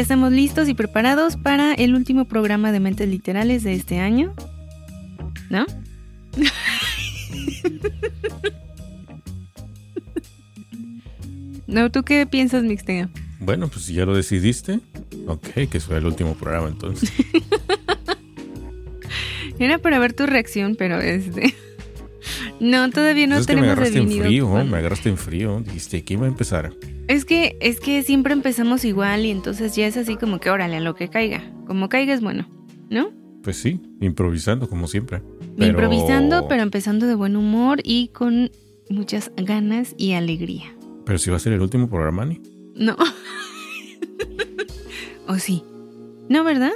Ya estamos listos y preparados para el último programa de Mentes Literales de este año. ¿No? no, ¿tú qué piensas, Mixtega? Bueno, pues si ya lo decidiste, ok, que sea el último programa entonces. Era para ver tu reacción, pero este... No, todavía no Pues es que tenemos me agarraste en frío, me agarraste en frío. Dijiste que iba a empezar. Es que, es que siempre empezamos igual y entonces ya es así como que órale a lo que caiga. Como caiga es bueno, ¿no? Pues sí, improvisando como siempre. Pero- Improvisando, pero empezando de buen humor y con muchas ganas y alegría. Pero si va a ser el último programa, Ani. No. ¿O sí? ¿No, verdad?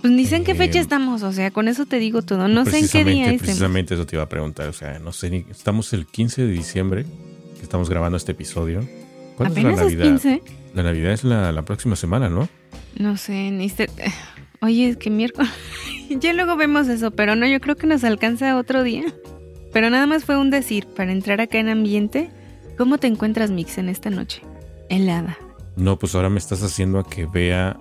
Pues ni sé en qué Eh, fecha estamos, o sea, con eso te digo todo. No sé en qué día Precisamente- estemos. Precisamente eso te iba a preguntar. O sea, no sé ni. Estamos el 15 de diciembre, que estamos grabando este episodio. ¿Cuándo Apenas es la es Navidad? 15. La Navidad es la, la próxima semana, ¿no? No sé, ni sé- Oye, es que miércoles. ya luego vemos eso, pero no, yo creo que nos alcanza otro día. Pero nada más fue un decir para entrar acá en ambiente. ¿Cómo te encuentras, Mix, en esta noche? Helada. No, pues ahora me estás haciendo a que vea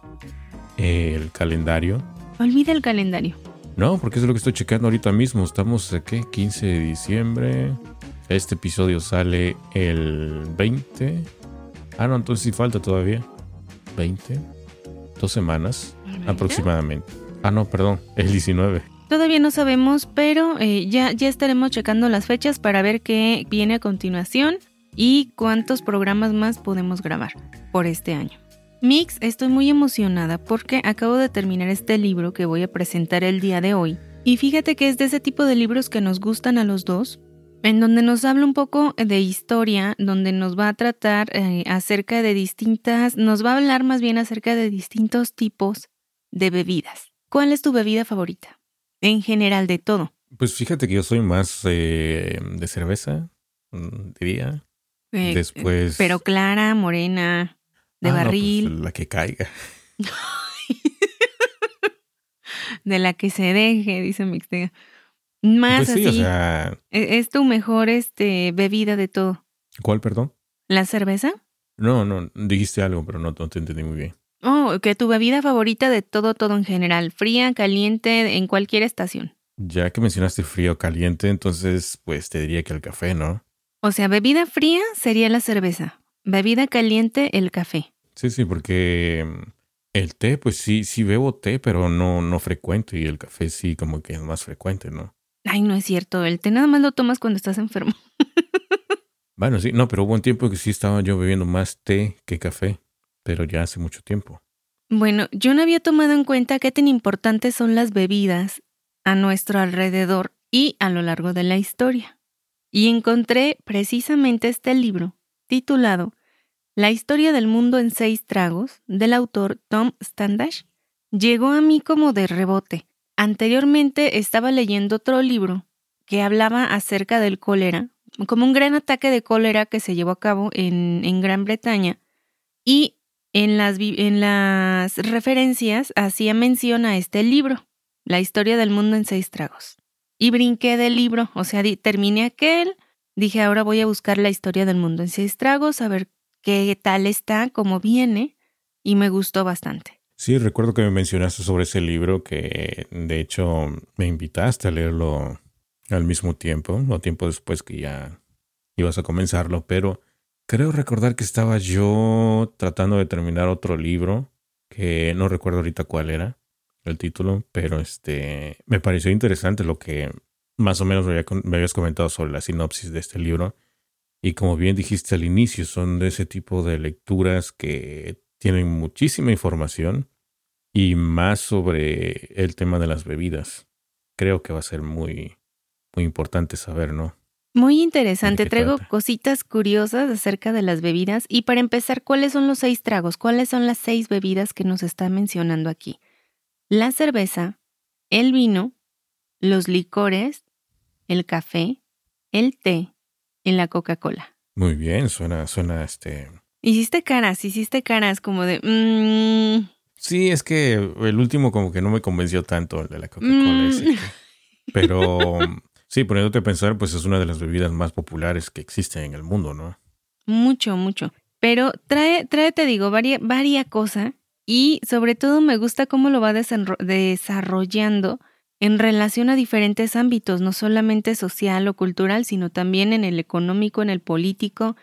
eh, el calendario. Olvida el calendario. No, porque es lo que estoy checando ahorita mismo. Estamos, ¿a qué? 15 de diciembre. Este episodio sale el 20. Ah, no, entonces sí falta todavía. 20. Dos semanas aproximadamente. Ah, no, perdón, el 19. Todavía no sabemos, pero eh, ya, ya estaremos checando las fechas para ver qué viene a continuación y cuántos programas más podemos grabar por este año. Mix, estoy muy emocionada porque acabo de terminar este libro que voy a presentar el día de hoy. Y fíjate que es de ese tipo de libros que nos gustan a los dos, en donde nos habla un poco de historia, donde nos va a tratar eh, acerca de distintas, nos va a hablar más bien acerca de distintos tipos de bebidas. ¿Cuál es tu bebida favorita? En general, de todo. Pues fíjate que yo soy más eh, de cerveza, mm, diría. Eh, Después. Pero clara, morena, de Ah, no, pues, barril, la que caiga. de la que se deje, dice Mixtega. Más Pues sí, así. o sea. ¿e- ¿Es tu mejor este, bebida de todo? ¿Cuál, perdón? ¿La cerveza? No, no, dijiste algo, pero no, no te entendí muy bien. Oh, que tu bebida favorita de todo, todo en general. Fría, caliente, en cualquier estación. Ya que mencionaste frío caliente, entonces, pues te diría que el café, ¿no? O sea, bebida fría sería la cerveza. Bebida caliente, el café. Sí, sí, porque mm, el té, pues sí, sí bebo té, pero no, no frecuente. Y el café sí, como que es más frecuente, ¿no? Ay, no es cierto. El té nada más lo tomas cuando estás enfermo. Bueno, sí, no, pero hubo un tiempo que sí estaba yo bebiendo más té que café, pero ya hace mucho tiempo. Bueno, yo no había tomado en cuenta qué tan importantes son las bebidas a nuestro alrededor y a lo largo de la historia. Y encontré precisamente este libro titulado La historia del mundo en seis tragos del autor Tom Standash. Llegó a mí como de rebote. Anteriormente estaba leyendo otro libro que hablaba acerca del cólera, como un gran ataque de cólera que se llevó a cabo en, Gran Bretaña y en las, referencias hacía mención a este libro, La historia del mundo en seis tragos. Y brinqué del libro, o sea, terminé aquel, dije ahora voy a buscar la historia del mundo en seis tragos, a ver qué tal está, cómo viene, y me gustó bastante. Sí, recuerdo que me mencionaste sobre ese libro que de hecho me invitaste a leerlo al mismo tiempo, o tiempo después que ya ibas a comenzarlo, pero creo recordar que estaba yo tratando de terminar otro libro, que no recuerdo ahorita cuál era el título, pero este me pareció interesante lo que más o menos me, había me habías comentado sobre la sinopsis de este libro. Y como bien dijiste al inicio, son de ese tipo de lecturas que tienen muchísima información y más sobre el tema de las bebidas. Creo que va a ser muy, muy importante saber, ¿no? Muy interesante. Traigo trata? cositas curiosas acerca de las bebidas. Y para empezar, ¿cuáles son los seis tragos? ¿Cuáles son las seis bebidas que nos está mencionando aquí? La cerveza, el vino, los licores, el café, el té y la Coca-Cola. Muy bien, suena, suena este. Hiciste caras, hiciste caras como de... mm, Sí, es que el último como que no me convenció tanto, el de la Coca-Cola. Mm. Pero sí, poniéndote a pensar, pues es una de las bebidas más populares que existen en el mundo, ¿no? Mucho, mucho. Pero trae, trae, te digo, varia, varia cosa y sobre todo me gusta cómo lo va desarrollando en relación a diferentes ámbitos, no solamente social o cultural, sino también en el económico, en el político,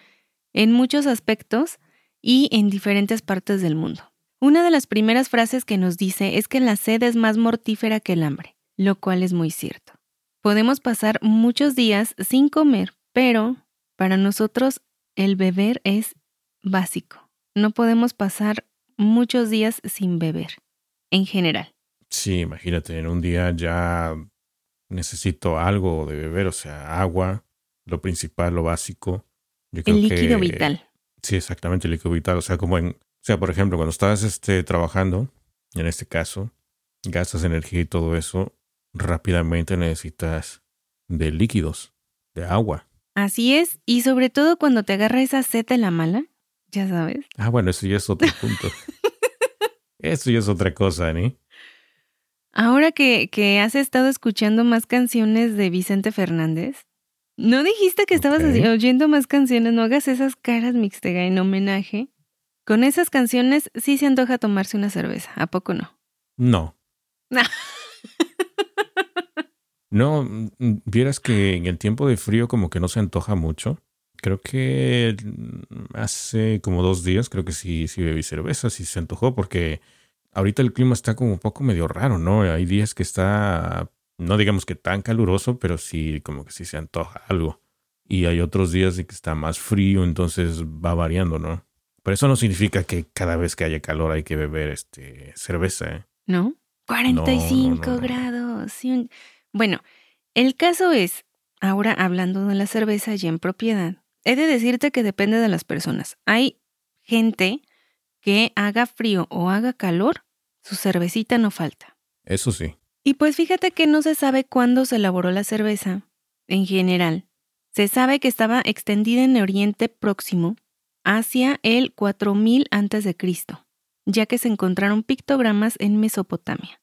en muchos aspectos y en diferentes partes del mundo. Una de las primeras frases que nos dice es que la sed es más mortífera que el hambre, lo cual es muy cierto. Podemos pasar muchos días sin comer, pero para nosotros el beber es básico. No podemos pasar muchos días sin beber, en general. Sí, imagínate, en un día ya necesito algo de beber, o sea, agua, lo principal, lo básico. Yo creo El líquido que- vital. Sí, exactamente, el líquido vital. O sea, como en, o sea, por ejemplo, cuando estás este, trabajando, en este caso, gastas energía y todo eso, rápidamente necesitas de líquidos, de agua. Así es, y sobre todo cuando te agarra esa sed de la mala, ya sabes. Ah, bueno, eso ya es otro punto. eso ya es otra cosa, ¿no? Ahora que, que has estado escuchando más canciones de Vicente Fernández, ¿no dijiste que estabas oyendo más canciones? No hagas esas caras mixtega en homenaje. Con esas canciones sí se antoja tomarse una cerveza, ¿a poco no? No. No. No, mm, vieras que en el tiempo de frío como que no se antoja mucho. Creo que mm, hace como dos días creo que sí, sí bebí cerveza, sí se antojó porque ahorita el clima está como un poco medio raro, ¿no? Hay días que está, no digamos que tan caluroso, pero sí como que sí se antoja algo. Y hay otros días de que está más frío, entonces va variando, ¿no? Pero eso no significa que cada vez que haya calor hay que beber este cerveza, ¿eh? ¿No? 45 no, no. grados. sí, Bueno, el caso es, ahora hablando de la cerveza ya en propiedad, he de decirte que depende de las personas. Hay gente que haga frío o haga calor, su cervecita no falta. Eso sí. Y pues fíjate que no se sabe cuándo se elaboró la cerveza, en general. Se sabe que estaba extendida en Oriente Próximo hacia el 4000 a.C., ya que se encontraron pictogramas en Mesopotamia.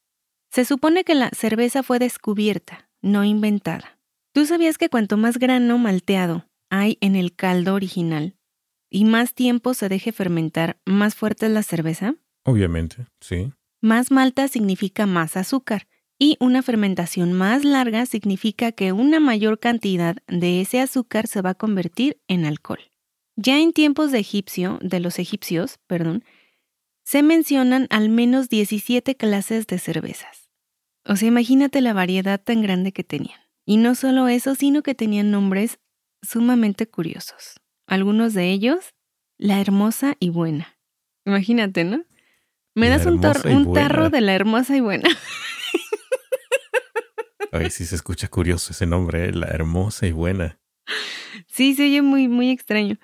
Se supone que la cerveza fue descubierta, no inventada. ¿Tú sabías que cuanto más grano malteado hay en el caldo original y más tiempo se deje fermentar, más fuerte es la cerveza? Obviamente, sí. Más malta significa más azúcar y una fermentación más larga significa que una mayor cantidad de ese azúcar se va a convertir en alcohol. Ya en tiempos de egipcio, de los egipcios, perdón, se mencionan al menos 17 clases de cervezas. O sea, imagínate la variedad tan grande que tenían. Y no solo eso, sino que tenían nombres sumamente curiosos. Algunos de ellos, la hermosa y buena. Imagínate, ¿no? Me das un, tar- un tarro de la hermosa y buena. Ay, sí se escucha curioso ese nombre, ¿eh? la hermosa y buena. Sí, se oye muy, muy extraño.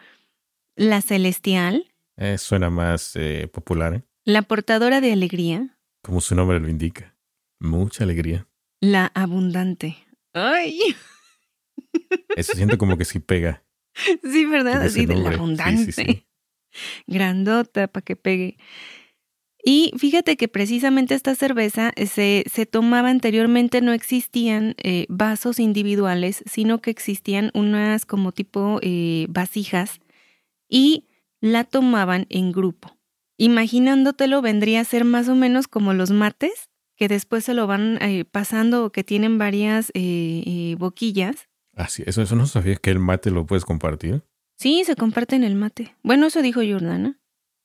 La celestial, Eh, suena más eh, popular, ¿eh? la portadora de alegría, como su nombre lo indica. Mucha alegría. la abundante. Ay, Eso siento como que sí pega. sí, ¿verdad? Así de la. Sí, abundante. sí, sí. Grandota para que pegue. Y fíjate que precisamente esta cerveza se, se tomaba anteriormente, no existían eh, vasos individuales, sino que existían unas como tipo eh, vasijas y la tomaban en grupo. Imaginándotelo vendría a ser más o menos como los mates, que después se lo van eh, pasando o que tienen varias eh, eh, boquillas. Ah, sí, eso, eso no sabía que el mate lo puedes compartir. Sí, se comparten el mate. Bueno, eso dijo Jordana.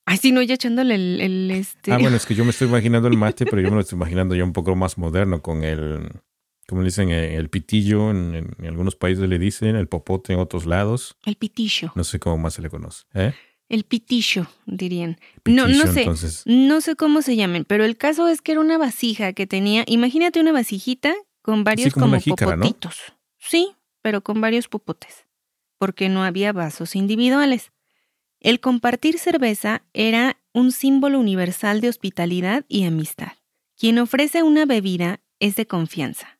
Ay, sí, no, ya echándole el, el, este. Ah, bueno, es que yo me estoy imaginando el mate, pero yo me lo estoy imaginando ya un poco más moderno con el, como le dicen, eh, el pitillo, en, algunos países le dicen, el popote en otros lados. El pitillo. No sé cómo más se le conoce. ¿Eh? El pitillo, dirían. No, no sé. Entonces, No sé cómo se llamen, pero el caso es que era una vasija que tenía, imagínate una vasijita con varios como popotitos. Sí, pero con varios pupotes, porque no había vasos individuales. El compartir cerveza era un símbolo universal de hospitalidad y amistad. Quien ofrece una bebida es de confianza.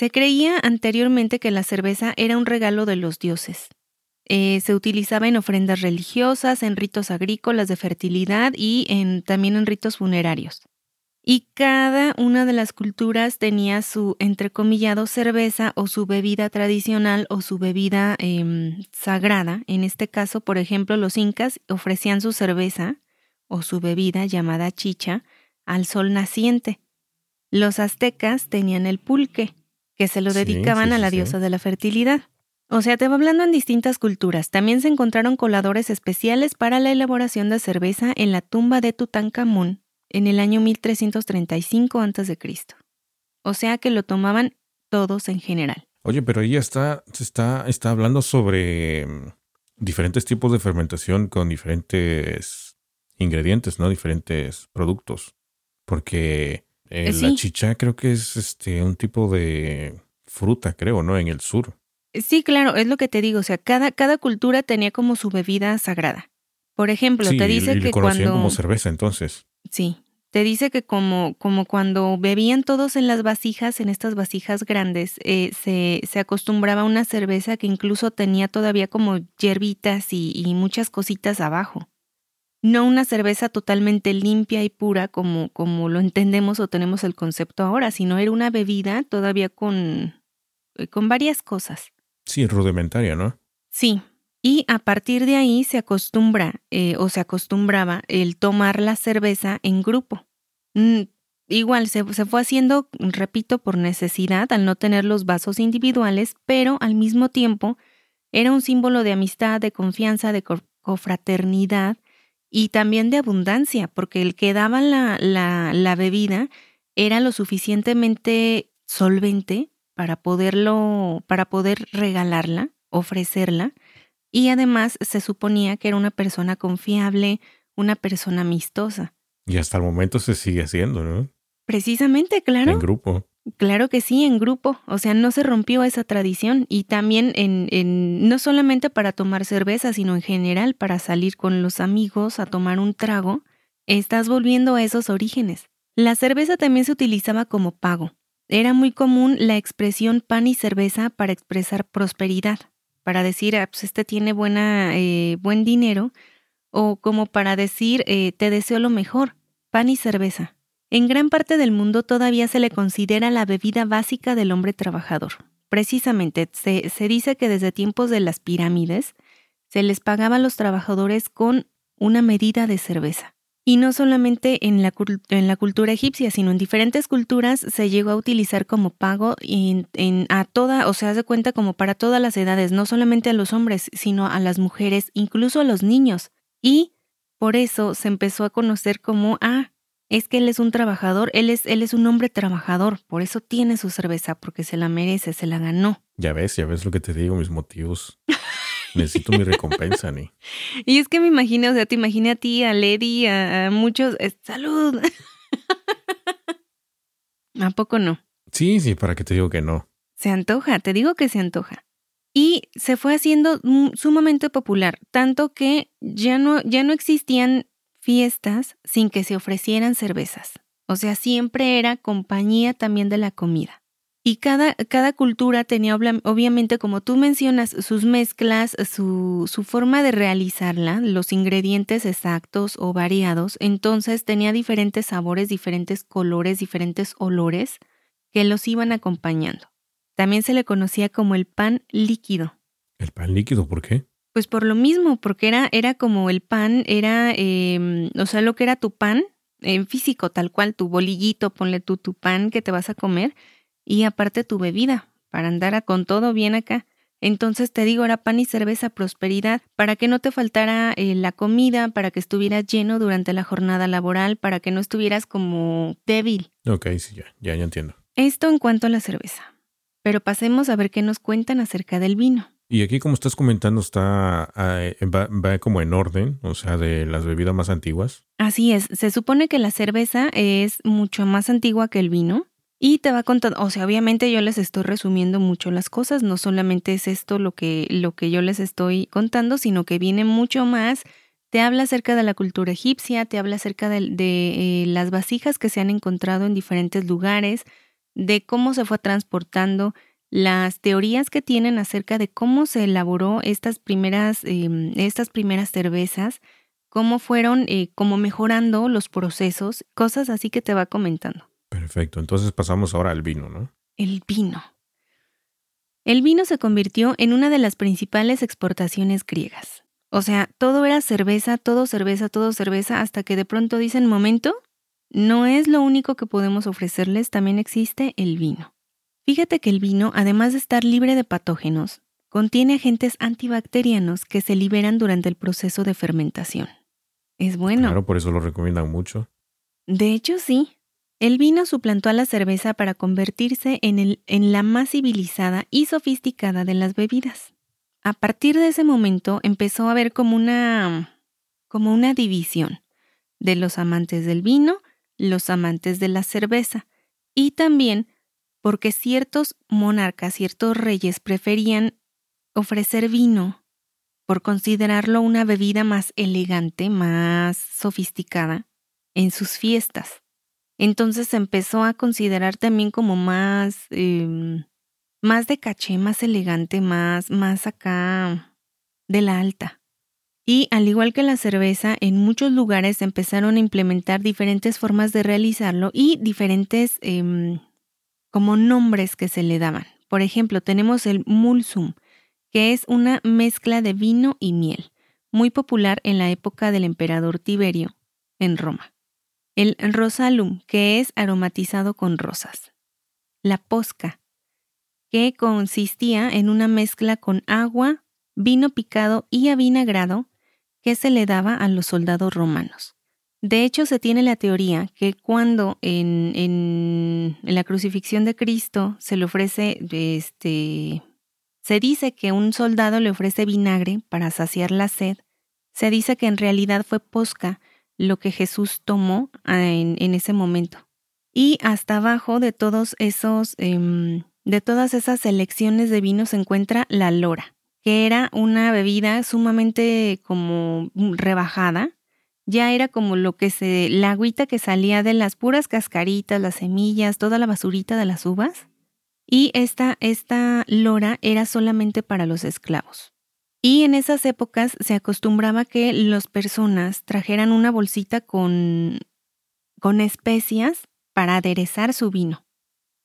Se creía anteriormente que la cerveza era un regalo de los dioses. Eh, se utilizaba en ofrendas religiosas, en ritos agrícolas de fertilidad y también en ritos funerarios. Y cada una de las culturas tenía su entrecomillado cerveza o su bebida tradicional o su bebida em, sagrada. En este caso, por ejemplo, los incas ofrecían su cerveza o su bebida llamada chicha al sol naciente. Los aztecas tenían el pulque, que se lo dedicaban a la diosa de la fertilidad. O sea, te va hablando en distintas culturas. También se encontraron coladores especiales para la elaboración de cerveza en la tumba de Tutankamón en el año 1335 a.C. O sea que lo tomaban todos en general. Oye, pero ella está, está, está hablando sobre mm, diferentes tipos de fermentación con diferentes ingredientes, ¿no? Diferentes productos. Porque eh, eh, la chicha creo que es este un tipo de fruta, creo, ¿no? En el sur. Sí, claro, es lo que te digo. O sea, cada, cada cultura tenía como su bebida sagrada. Por ejemplo, te dice y, que cuando. como cerveza, entonces. Sí. Te dice que como, como cuando bebían todos en las vasijas, en estas vasijas grandes, eh, se, se, acostumbraba a una cerveza que incluso tenía todavía como hierbitas y, y muchas cositas abajo no una cerveza totalmente limpia y pura como, como lo entendemos o tenemos el concepto ahora, sino era una bebida todavía con, eh, con varias cosas. Sí, rudimentaria, ¿no? Sí. Y a partir de ahí se acostumbra eh, o se acostumbraba el tomar la cerveza en grupo. Mm, igual se, se, fue haciendo, repito, por necesidad al no tener los vasos individuales, pero al mismo tiempo era un símbolo de amistad, de confianza, de cofraternidad y también de abundancia, porque el que daba la, la, la bebida era lo suficientemente solvente para poderlo, para poder regalarla, ofrecerla, y además se suponía que era una persona confiable, una persona amistosa. Y hasta el momento se sigue haciendo, ¿no? Precisamente, claro. En grupo. Claro que sí, en grupo. O sea, no se rompió esa tradición. Y también en, en, no solamente para tomar cerveza, sino en general para salir con los amigos a tomar un trago, estás volviendo a esos orígenes. La cerveza también se utilizaba como pago. Era muy común la expresión pan y cerveza para expresar prosperidad, para decir, ah, pues este tiene buena, eh, buen dinero, o como para decir, eh, te deseo lo mejor, pan y cerveza. En gran parte del mundo todavía se le considera la bebida básica del hombre trabajador. Precisamente, se, se dice que desde tiempos de las pirámides se les pagaba a los trabajadores con una medida de cerveza. Y no solamente en la, en la, cultura egipcia, sino en diferentes culturas se llegó a utilizar como pago en, a toda, o se cuenta como para todas las edades, no solamente a los hombres, sino a las mujeres, incluso a los niños. Y por eso se empezó a conocer como, ah, es que él es un trabajador, él es, él es un hombre trabajador, por eso tiene su cerveza, porque se la merece, se la ganó. Ya ves, ya ves lo que te digo, mis motivos. Necesito mi recompensa, Ni. Y es que me imagino, o sea, te imaginé a ti, a Lady, a, muchos. ¡Salud! ¿A poco no? Sí, sí, para que te digo que no. Se antoja, te digo que se antoja. Y se fue haciendo sumamente popular, tanto que ya no, ya no existían fiestas sin que se ofrecieran cervezas. O sea, siempre era compañía también de la comida. Y cada, cada cultura tenía obviamente, como tú mencionas, sus mezclas, su, su forma de realizarla, los ingredientes exactos o variados, entonces tenía diferentes sabores, diferentes colores, diferentes olores que los iban acompañando. También se le conocía como el pan líquido. ¿El pan líquido por qué? Pues por lo mismo, porque era, era como el pan, era, eh, o sea, lo que era tu pan en físico, tal cual, tu bolillito, ponle tú tu pan que te vas a comer y aparte tu bebida, para andar con todo bien acá. Entonces te digo, era pan y cerveza prosperidad, para que no te faltara eh, la comida, para que estuvieras lleno durante la jornada laboral, para que no estuvieras como débil. Ok, sí, ya, ya, ya entiendo. Esto en cuanto a la cerveza. Pero pasemos a ver qué nos cuentan acerca del vino. Y aquí, como estás comentando, está eh, va, como en orden, o sea, de las bebidas más antiguas. Así es. Se supone que la cerveza es mucho más antigua que el vino Y te va contando, o sea, obviamente yo les estoy resumiendo mucho las cosas, no solamente es esto lo que, lo que yo les estoy contando, sino que viene mucho más. Te habla acerca de la cultura egipcia, te habla acerca de, de eh, las vasijas que se han encontrado en diferentes lugares, de cómo se fue transportando, las teorías que tienen acerca de cómo se elaboró estas primeras, em, estas primeras cervezas, cómo fueron eh, como mejorando los procesos, cosas así que te va comentando. Perfecto, entonces pasamos ahora al vino, ¿no? El vino. El vino se convirtió en una de las principales exportaciones griegas. O sea, todo era cerveza, todo cerveza, todo cerveza, hasta que de pronto dicen, momento, no es lo único que podemos ofrecerles, también existe el vino. Fíjate que el vino, además de estar libre de patógenos, contiene agentes antibacterianos que se liberan durante el proceso de fermentación. Es bueno. Claro, por eso lo recomiendan mucho. De hecho, sí. El vino suplantó a la cerveza para convertirse en, el, en la más civilizada y sofisticada de las bebidas. A partir de ese momento empezó a haber como una, como una división de los amantes del vino, los amantes de la cerveza y también porque ciertos monarcas, ciertos reyes preferían ofrecer vino por considerarlo una bebida más elegante, más sofisticada en sus fiestas. Entonces se empezó a considerar también como más, em, más de caché, más elegante, más, más acá de la alta. Y al igual que la cerveza, en muchos lugares empezaron a implementar diferentes formas de realizarlo y diferentes em, como nombres que se le daban. Por ejemplo, tenemos el mulsum, que es una mezcla de vino y miel, muy popular en la época del emperador Tiberio en Roma el rosalum, que es aromatizado con rosas, la posca, que consistía en una mezcla con agua, vino picado y avinagrado que se le daba a los soldados romanos. De hecho, se tiene la teoría que cuando en, en, la crucifixión de Cristo se le ofrece, este, se dice que un soldado le ofrece vinagre para saciar la sed, se dice que en realidad fue posca lo que Jesús tomó ah, en, ese momento. Y hasta abajo de todos esos, em, de todas esas selecciones de vino se encuentra la lora, que era una bebida sumamente como rebajada. Ya era como lo que se, la agüita que salía de las puras cascaritas, las semillas, toda la basurita de las uvas. Y esta, esta lora era solamente para los esclavos. Y en esas épocas se acostumbraba que las personas trajeran una bolsita con, con especias para aderezar su vino.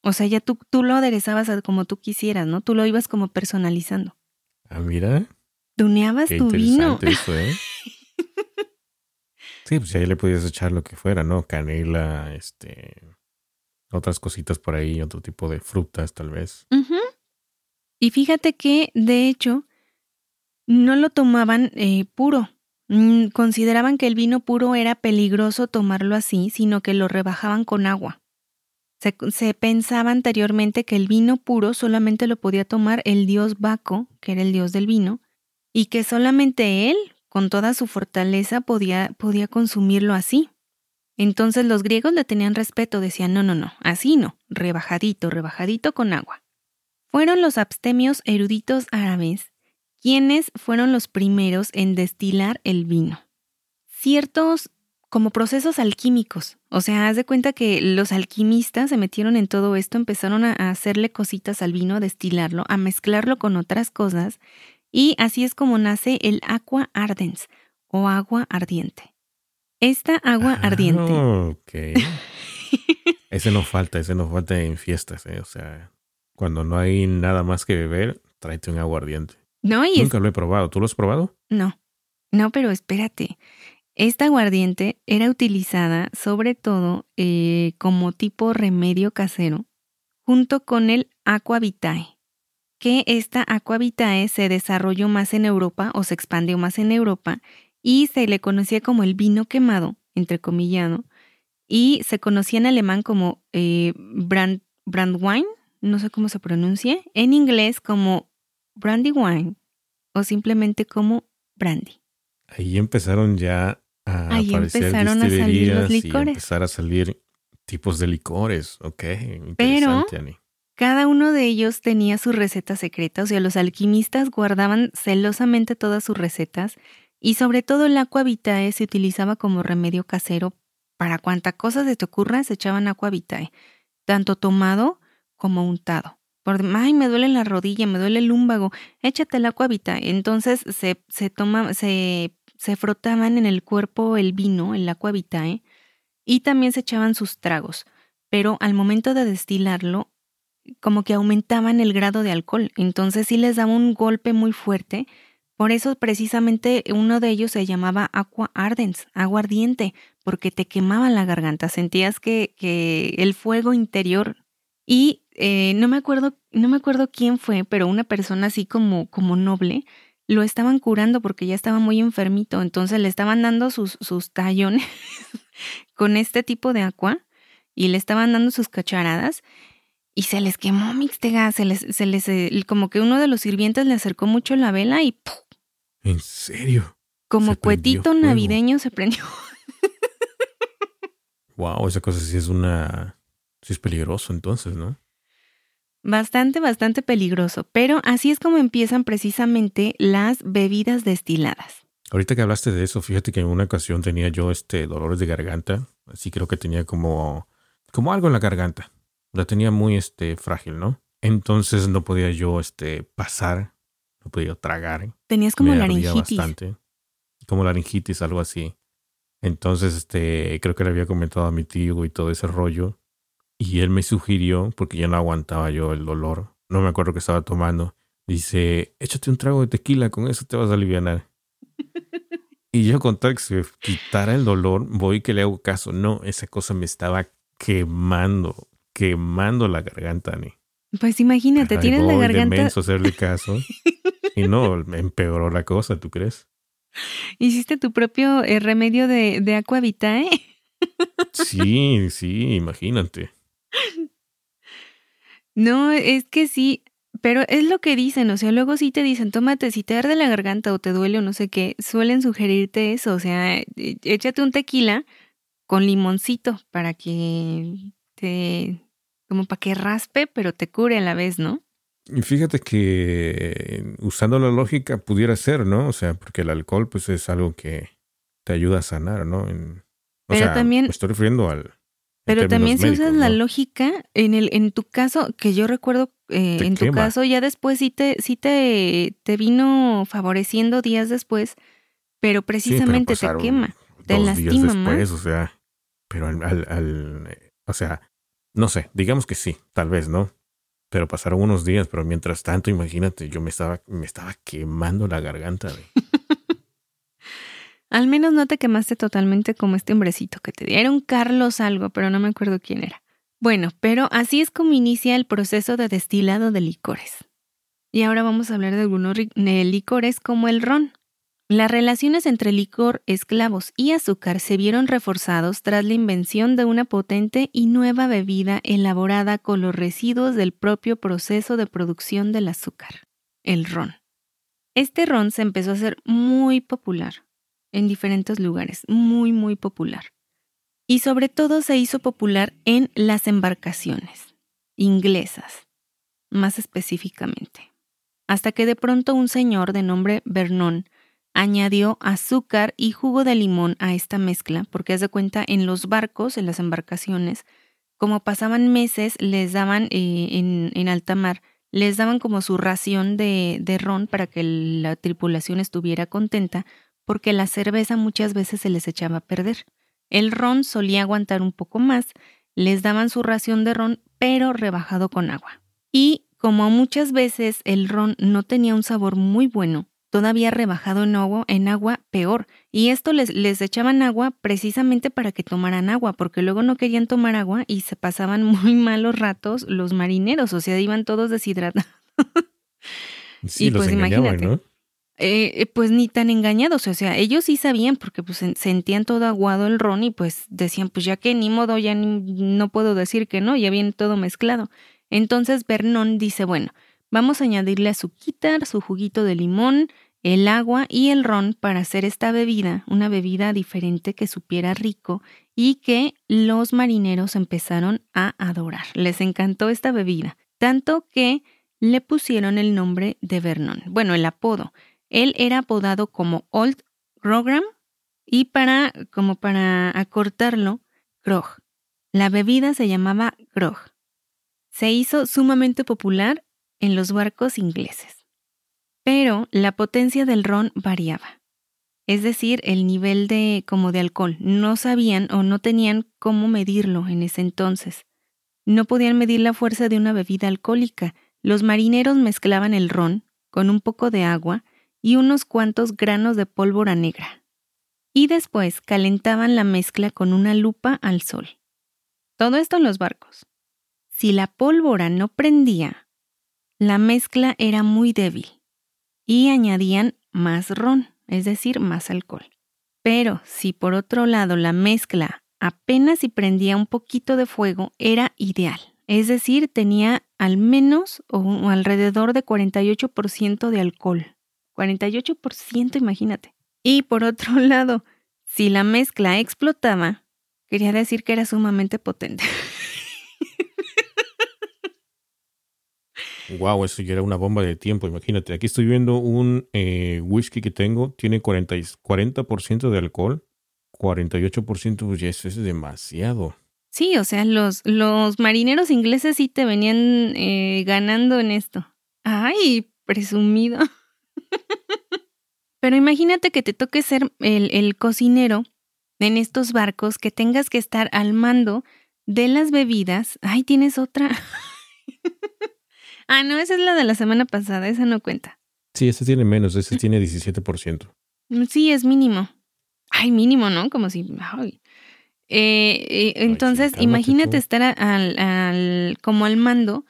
O sea, ya tú, tú lo aderezabas como tú quisieras, ¿no? Tú lo ibas como personalizando. Ah, mira. Tuneabas tu vino. Eso, ¿eh? sí, pues ahí le podías echar lo que fuera, ¿no? Canela, este, otras cositas por ahí, otro tipo de frutas tal vez. Y fíjate que, de hecho, no lo tomaban eh, puro. Mm, consideraban que el vino puro era peligroso tomarlo así, sino que lo rebajaban con agua. Se, se, pensaba anteriormente que el vino puro solamente lo podía tomar el dios Baco, que era el dios del vino, y que solamente él, con toda su fortaleza, podía, podía consumirlo así. Entonces los griegos le tenían respeto, decían, no, no, no, así no, rebajadito, rebajadito con agua. Fueron los abstemios eruditos árabes ¿Quiénes fueron los primeros en destilar el vino? Ciertos como procesos alquímicos. O sea, haz de cuenta que los alquimistas se metieron en todo esto, empezaron a hacerle cositas al vino, a destilarlo, a mezclarlo con otras cosas, y así es como nace el aqua ardens o agua ardiente. Esta agua ah, ardiente. Ok. ese no falta, ese no falta en fiestas, ¿eh? O sea, cuando no hay nada más que beber, tráete un agua ardiente. Nunca lo he probado. ¿Tú lo has probado? No. No, pero espérate. Esta aguardiente era utilizada sobre todo eh, como tipo remedio casero junto con el aquavitae, que esta aquavitae se desarrolló más en Europa o se expandió más en Europa y se le conocía como el vino quemado, entrecomillado, y se conocía en alemán como eh, brand, brandwine, no sé cómo se pronuncie, en inglés como brandy wine o simplemente como brandy. Ahí empezaron ya a aparecer empezaron a salir los licores. y empezar a salir Tipos de licores, ok. Pero cada uno de ellos tenía su receta secreta, o sea, los alquimistas guardaban celosamente todas sus recetas y sobre todo el aqua vitae se utilizaba como remedio casero para cuanta cosa se te ocurra, se echaban aqua vitae, tanto tomado como untado. Por, ay, me duele la rodilla, me duele el lúmbago, échate el aqua vitae. Entonces se, se, toma, se, se frotaban en el cuerpo el vino, el aqua vitae, y también se echaban sus tragos. Pero al momento de destilarlo, como que aumentaban el grado de alcohol. Entonces sí les daba un golpe muy fuerte por eso precisamente uno de ellos se llamaba aqua ardens, agua ardiente, porque te quemaba la garganta, sentías que, que el fuego interior. Y eh, no me acuerdo, no me acuerdo quién fue, pero una persona así como, como noble, lo estaban curando porque ya estaba muy enfermito. Entonces le estaban dando sus, sus tallones con este tipo de agua y le estaban dando sus cacharadas y se les quemó mixtega, se les, se les, eh, como que uno de los sirvientes le acercó mucho la vela y ¿En serio? Como cuetito navideño se prendió. wow, esa cosa sí es una... Sí es peligroso entonces, ¿no? Bastante, bastante peligroso. Pero así es como empiezan precisamente las bebidas destiladas. Ahorita que hablaste de eso, fíjate que en una ocasión tenía yo este dolores de garganta. Así creo que tenía como, como algo en la garganta. La tenía muy este, frágil, ¿no? Entonces no podía yo este, pasar no podía tragar. Tenías como laringitis. Bastante. Como laringitis, algo así. Entonces, este, creo que le había comentado a mi tío y todo ese rollo. Y él me sugirió, porque ya no aguantaba yo el dolor. No me acuerdo que estaba tomando. Dice, échate un trago de tequila, con eso te vas a aliviar. y yo con tal que se quitara el dolor, voy que le hago caso. No, esa cosa me estaba quemando, quemando la garganta, ni. Pues imagínate, tienes la garganta. De hacerle caso. Y no, empeoró la cosa, ¿tú crees? ¿Hiciste tu propio eh, remedio de, de aqua vitae? sí, sí, imagínate. No, es que sí, pero es lo que dicen, o sea, luego sí te dicen, tómate, si te arde la garganta o te duele o no sé qué, suelen sugerirte eso, o sea, e, échate un tequila con limoncito para que te, como para que raspe, pero te cure a la vez, ¿no? Y fíjate que usando la lógica pudiera ser, ¿no? O sea, porque el alcohol pues es algo que te ayuda a sanar, ¿no? En, o pero sea, también, me estoy refiriendo al... Pero también si usas la lógica, en el, en tu caso, que yo recuerdo, eh, en tu caso ya después sí te, sí te, te vino favoreciendo días después, pero precisamente te quema, te lastima días después, O sea, pero al, al, o sea, no sé, digamos que sí, tal vez, ¿no? Pero pasaron unos días, pero mientras tanto, imagínate, yo me estaba, me estaba quemando la garganta. Al menos no te quemaste totalmente como este hombrecito que te dieron Carlos algo, pero no me acuerdo quién era. Bueno, pero así es como inicia el proceso de destilado de licores. Y ahora vamos a hablar de algunos licores como el ron. Las relaciones entre licor, esclavos y azúcar se vieron reforzados tras la invención de una potente y nueva bebida elaborada con los residuos del propio proceso de producción del azúcar, el ron. Este ron se empezó a hacer muy popular en diferentes lugares, muy, muy popular. Y sobre todo se hizo popular en las embarcaciones inglesas, más específicamente. Hasta que de pronto un señor de nombre Vernon añadió azúcar y jugo de limón a esta mezcla, porque haz de cuenta, en los barcos, en las embarcaciones, como pasaban meses, les daban eh, en, alta mar, les daban como su ración de ron para que la tripulación estuviera contenta, porque la cerveza muchas veces se les echaba a perder. El ron solía aguantar un poco más, les daban su ración de ron, pero rebajado con agua. Y como muchas veces el ron no tenía un sabor muy bueno, todavía rebajado en agua, en agua peor. Y esto les, les echaban agua precisamente para que tomaran agua, porque luego no querían tomar agua y se pasaban muy malos ratos los marineros, o sea, iban todos deshidratados. Sí, y pues imagínate. ¿no? Eh, eh, pues ni tan engañados, o sea, ellos sí sabían porque pues sentían todo aguado el ron y pues decían, pues ya que ni modo, ya no puedo decir que no, ya viene todo mezclado. Entonces Vernon dice, bueno, vamos a añadirle a su quitar, su juguito de limón, el agua y el ron para hacer esta bebida, una bebida diferente que supiera rico y que los marineros empezaron a adorar. Les encantó esta bebida, tanto que le pusieron el nombre de Vernon, bueno, el apodo. Él era apodado como Old Grogram y para, como para acortarlo, Grog. La bebida se llamaba Grog. Se hizo sumamente popular en los barcos ingleses. Pero la potencia del ron variaba. Es decir, el nivel de como de alcohol. No sabían o no tenían cómo medirlo en ese entonces. No podían medir la fuerza de una bebida alcohólica. Los marineros mezclaban el ron con un poco de agua y unos cuantos granos de pólvora negra. Y después calentaban la mezcla con una lupa al sol. Todo esto en los barcos. Si la pólvora no prendía, la mezcla era muy débil y añadían más ron, es decir, más alcohol. Pero si por otro lado la mezcla apenas si prendía un poquito de fuego, era ideal. Es decir, tenía al menos o alrededor de 48% de alcohol. 48%, imagínate. Y por otro lado, si la mezcla explotaba, quería decir que era sumamente potente. Wow, eso ya era una bomba de tiempo, imagínate. Aquí estoy viendo un eh, whisky que tengo, tiene 40, 40% de alcohol, 48%, pues eso es demasiado. Sí, o sea, los, los marineros ingleses sí te venían eh, ganando en esto. Ay, presumido. Pero imagínate que te toque ser el, el cocinero en estos barcos, que tengas que estar al mando de las bebidas. Ay, tienes otra. Ah, no, esa es la de la semana pasada, esa no cuenta. Sí, ese tiene menos, ese tiene 17%. Mm, sí, es mínimo. Ay, mínimo, ¿no? Como si... Eh, eh, entonces, imagínate estar al, al, como al mando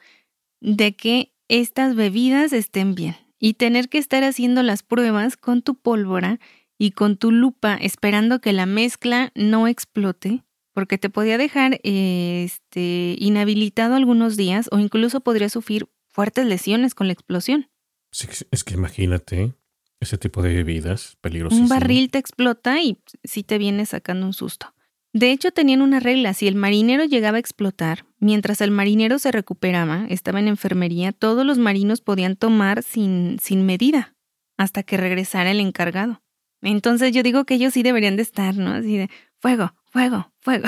de que estas bebidas estén bien y tener que estar haciendo las pruebas con tu pólvora y con tu lupa esperando que la mezcla no explote porque te podía dejar este, inhabilitado algunos días o incluso podría sufrir fuertes lesiones con la explosión. es que imagínate ese tipo de bebidas peligrosas. Un barril te explota y sí te viene sacando un susto. De hecho, tenían una regla, si el marinero llegaba a explotar, mientras el marinero se recuperaba, estaba en enfermería, todos los marinos podían tomar sin, sin medida hasta que regresara el encargado. Entonces yo digo que ellos sí deberían de estar, ¿no? Así de fuego, fuego, fuego.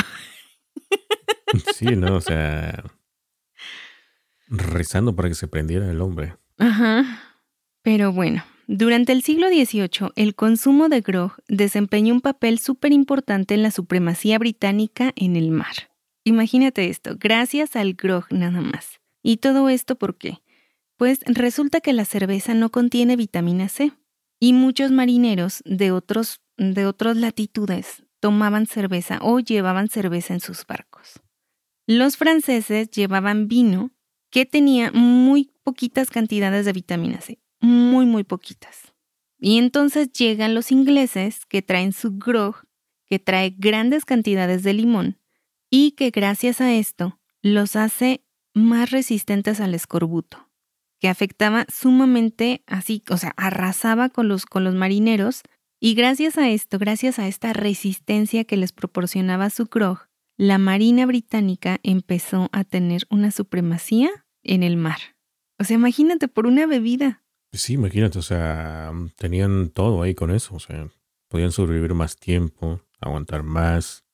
Sí, no, o sea, rezando para que se prendiera el hombre. Ajá. Pero bueno, durante el siglo XVIII, el consumo de grog desempeñó un papel súper importante en la supremacía británica en el mar. Imagínate esto, gracias al grog nada más. ¿Y todo esto por qué? Pues resulta que la cerveza no contiene vitamina C y muchos marineros de otros de otras latitudes tomaban cerveza o llevaban cerveza en sus barcos. Los franceses llevaban vino que tenía muy poquitas cantidades de vitamina C, muy, muy poquitas. Y entonces llegan los ingleses que traen su grog, que trae grandes cantidades de limón y que gracias a esto los hace más resistentes al escorbuto, que afectaba sumamente así, o sea, arrasaba con los, con los marineros y gracias a esto, gracias a esta resistencia que les proporcionaba su grog, la Marina Británica empezó a tener una supremacía en el mar. O sea, imagínate por una bebida. Sí, imagínate, o sea, tenían todo ahí con eso, o sea, podían sobrevivir más tiempo, aguantar más.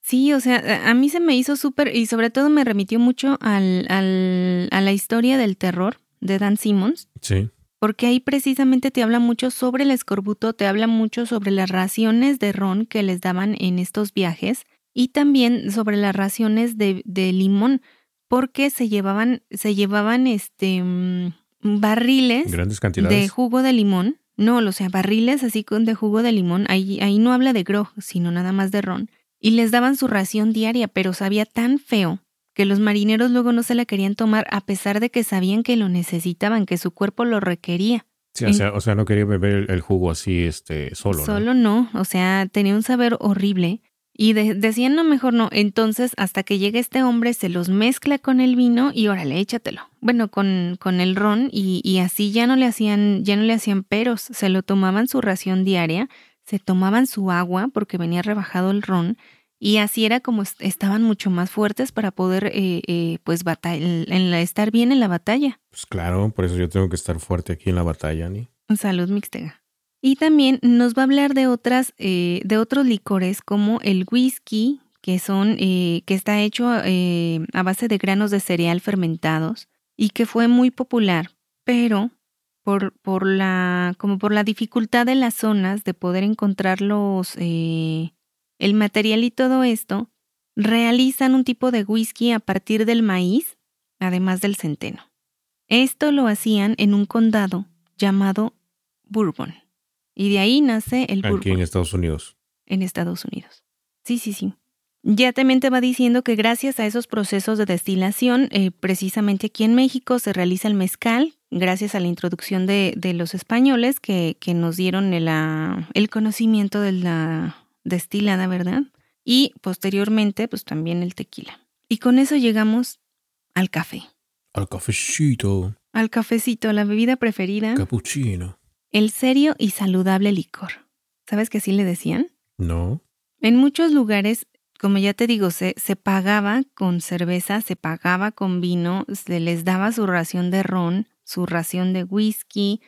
Sí, o sea, a mí se me hizo súper y sobre todo me remitió mucho al, al, a la historia del terror de Dan Simmons. Sí. Porque ahí precisamente te habla mucho sobre el escorbuto, te habla mucho sobre las raciones de ron que les daban en estos viajes y también sobre las raciones de, limón, porque se llevaban, se llevaban este mm, barriles de jugo de limón. No, o sea, barriles así con de jugo de limón. Ahí, ahí no habla de grog, sino nada más de ron. Y les daban su ración diaria, pero sabía tan feo que los marineros luego no se la querían tomar a pesar de que sabían que lo necesitaban, que su cuerpo lo requería. Sí, o, sea, o sea, no quería beber el jugo así, este, solo. Solo no, o sea, tenía un sabor horrible Y decían, no, mejor no. Entonces, hasta que llega este hombre, se los mezcla con el vino y órale, échatelo. Bueno, con, con el ron y, y, así ya no le hacían, ya no le hacían peros. Se lo tomaban su ración diaria, se tomaban su agua porque venía rebajado el ron y así era como estaban mucho más fuertes para poder, eh, eh, pues, en estar bien en la batalla. Pues claro, por eso yo tengo que estar fuerte aquí en la batalla, Ni. Salud mixtega. Y también nos va a hablar de otras, eh, de otros licores como el whisky, que son, que está hecho a base de granos de cereal fermentados y que fue muy popular, pero por, por la, como por la dificultad de las zonas de poder encontrar los, el material y todo esto, realizan un tipo de whisky a partir del maíz, además del centeno. Esto lo hacían en un condado llamado Bourbon. Y de ahí nace el Bourbon. Aquí en Estados Unidos. En Estados Unidos. Sí, sí, sí. Ya también te va diciendo que gracias a esos procesos de destilación, eh, precisamente aquí en México se realiza el mezcal, gracias a la introducción de, los españoles que, nos dieron el, el conocimiento de la destilada, ¿verdad? Y posteriormente, pues también el tequila. Y con eso llegamos al café. Al cafecito. Al cafecito, la bebida preferida. Capuchino. El serio y saludable licor. ¿Sabes qué así le decían? No. En muchos lugares, como ya te digo, se, se pagaba con cerveza, se pagaba con vino, se les daba su ración de ron, su ración de whisky,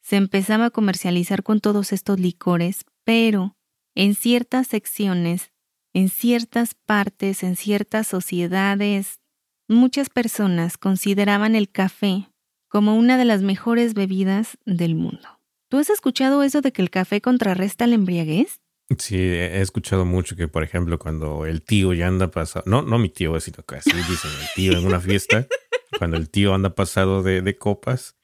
se empezaba a comercializar con todos estos licores, pero en ciertas secciones, en ciertas partes, en ciertas sociedades, muchas personas consideraban el café como una de las mejores bebidas del mundo. ¿Tú has escuchado eso de que el café contrarresta la embriaguez? Sí, he escuchado mucho que, por ejemplo, cuando el tío ya anda pasado, no, no mi tío, sino que así dicen el tío en una fiesta, cuando el tío anda pasado de, de copas,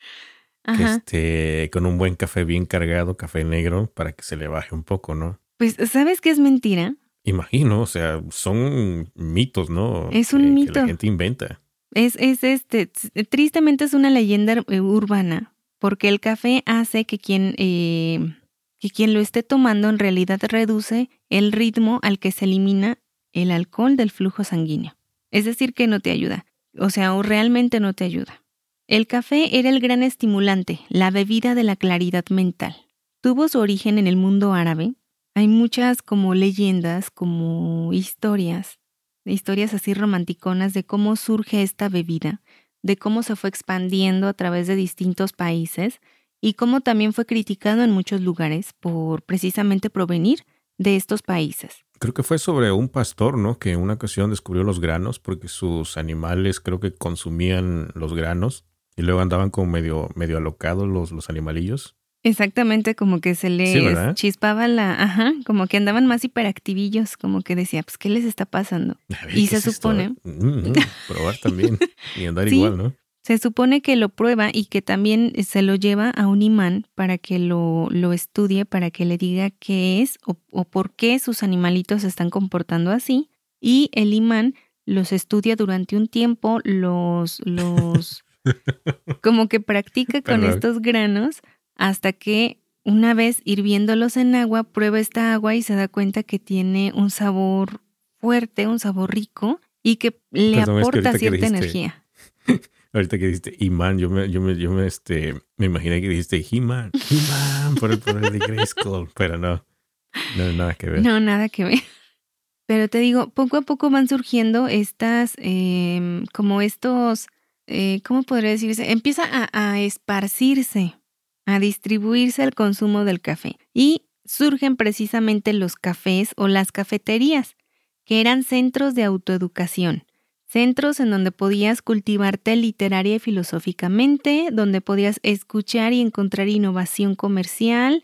que este, con un buen café bien cargado, café negro, para que se le baje un poco, ¿no? Pues, ¿sabes qué es mentira? Imagino, o sea, son mitos, ¿no? Es un mito. Que la gente inventa. Es, es este, tristemente es una leyenda eh, urbana, porque el café hace que quien, eh, que quien lo esté tomando en realidad reduce el ritmo al que se elimina el alcohol del flujo sanguíneo. Es decir, que no te ayuda, o sea, o realmente no te ayuda. El café era el gran estimulante, la bebida de la claridad mental. Tuvo su origen en el mundo árabe, hay muchas como leyendas, como historias, historias así romanticonas de cómo surge esta bebida, de cómo se fue expandiendo a través de distintos países y cómo también fue criticado en muchos lugares por precisamente provenir de estos países. Creo que fue sobre un pastor, ¿no? Que en una ocasión descubrió los granos porque sus animales creo que consumían los granos y luego andaban como medio, medio alocados los, los animalillos. Exactamente, como que se les chispaba la, ajá, como que andaban más hiperactivillos, como que decía, pues, ¿qué les está pasando? y se supone... Mm, mm, probar también y andar igual, ¿no? Se supone que lo prueba y que también se lo lleva a un imán para que lo, lo estudie, para que le diga qué es o, o por qué sus animalitos se están comportando así. Y el imán los estudia durante un tiempo, los, los, como que practica con estos granos hasta que una vez hirviéndolos en agua, prueba esta agua y se da cuenta que tiene un sabor fuerte, un sabor rico y que le aporta cierta energía. Ahorita que dijiste imán, yo me, yo me, yo me, este, me imaginé que dijiste He-Man, He-Man por el poder de Grayskull, pero no, no, nada que ver. No, nada que ver. Pero te digo, poco a poco van surgiendo estas, em, como estos, eh, ¿cómo podría decirse? Empieza a esparcirse a distribuirse el consumo del café y surgen precisamente los cafés o las cafeterías, que eran centros de autoeducación, centros en donde podías cultivarte literaria y filosóficamente, donde podías escuchar y encontrar innovación comercial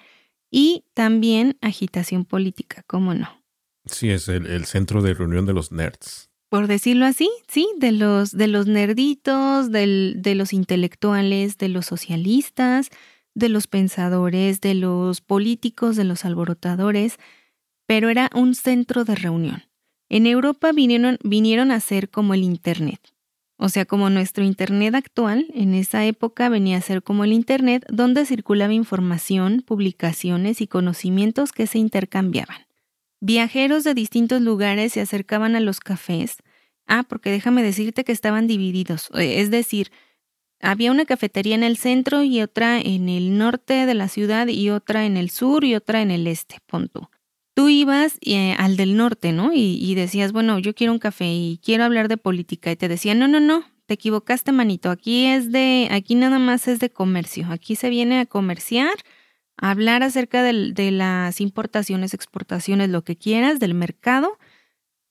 y también agitación política, ¿cómo no? Sí, es el, centro de reunión de los nerds. Por decirlo así, sí, de los, de los nerditos, de los intelectuales, de los socialistas, de los pensadores, de los políticos, de los alborotadores, pero era un centro de reunión. En Europa vinieron, vinieron a ser como el Internet. O sea, como nuestro Internet actual, en esa época venía a ser como el Internet donde circulaba información, publicaciones y conocimientos que se intercambiaban. Viajeros de distintos lugares se acercaban a los cafés. Ah, porque déjame decirte que estaban divididos. Eh, es decir, había una cafetería en el centro y otra en el norte de la ciudad y otra en el sur y otra en el este, punto. Tú ibas eh, al del norte, ¿no? Y, y, decías, bueno, yo quiero un café y quiero hablar de política. Y te decían, no, no, no, te equivocaste, manito. Aquí es de, aquí nada más es de comercio. Aquí se viene a comerciar, a hablar acerca de, de las importaciones, exportaciones, lo que quieras, del mercado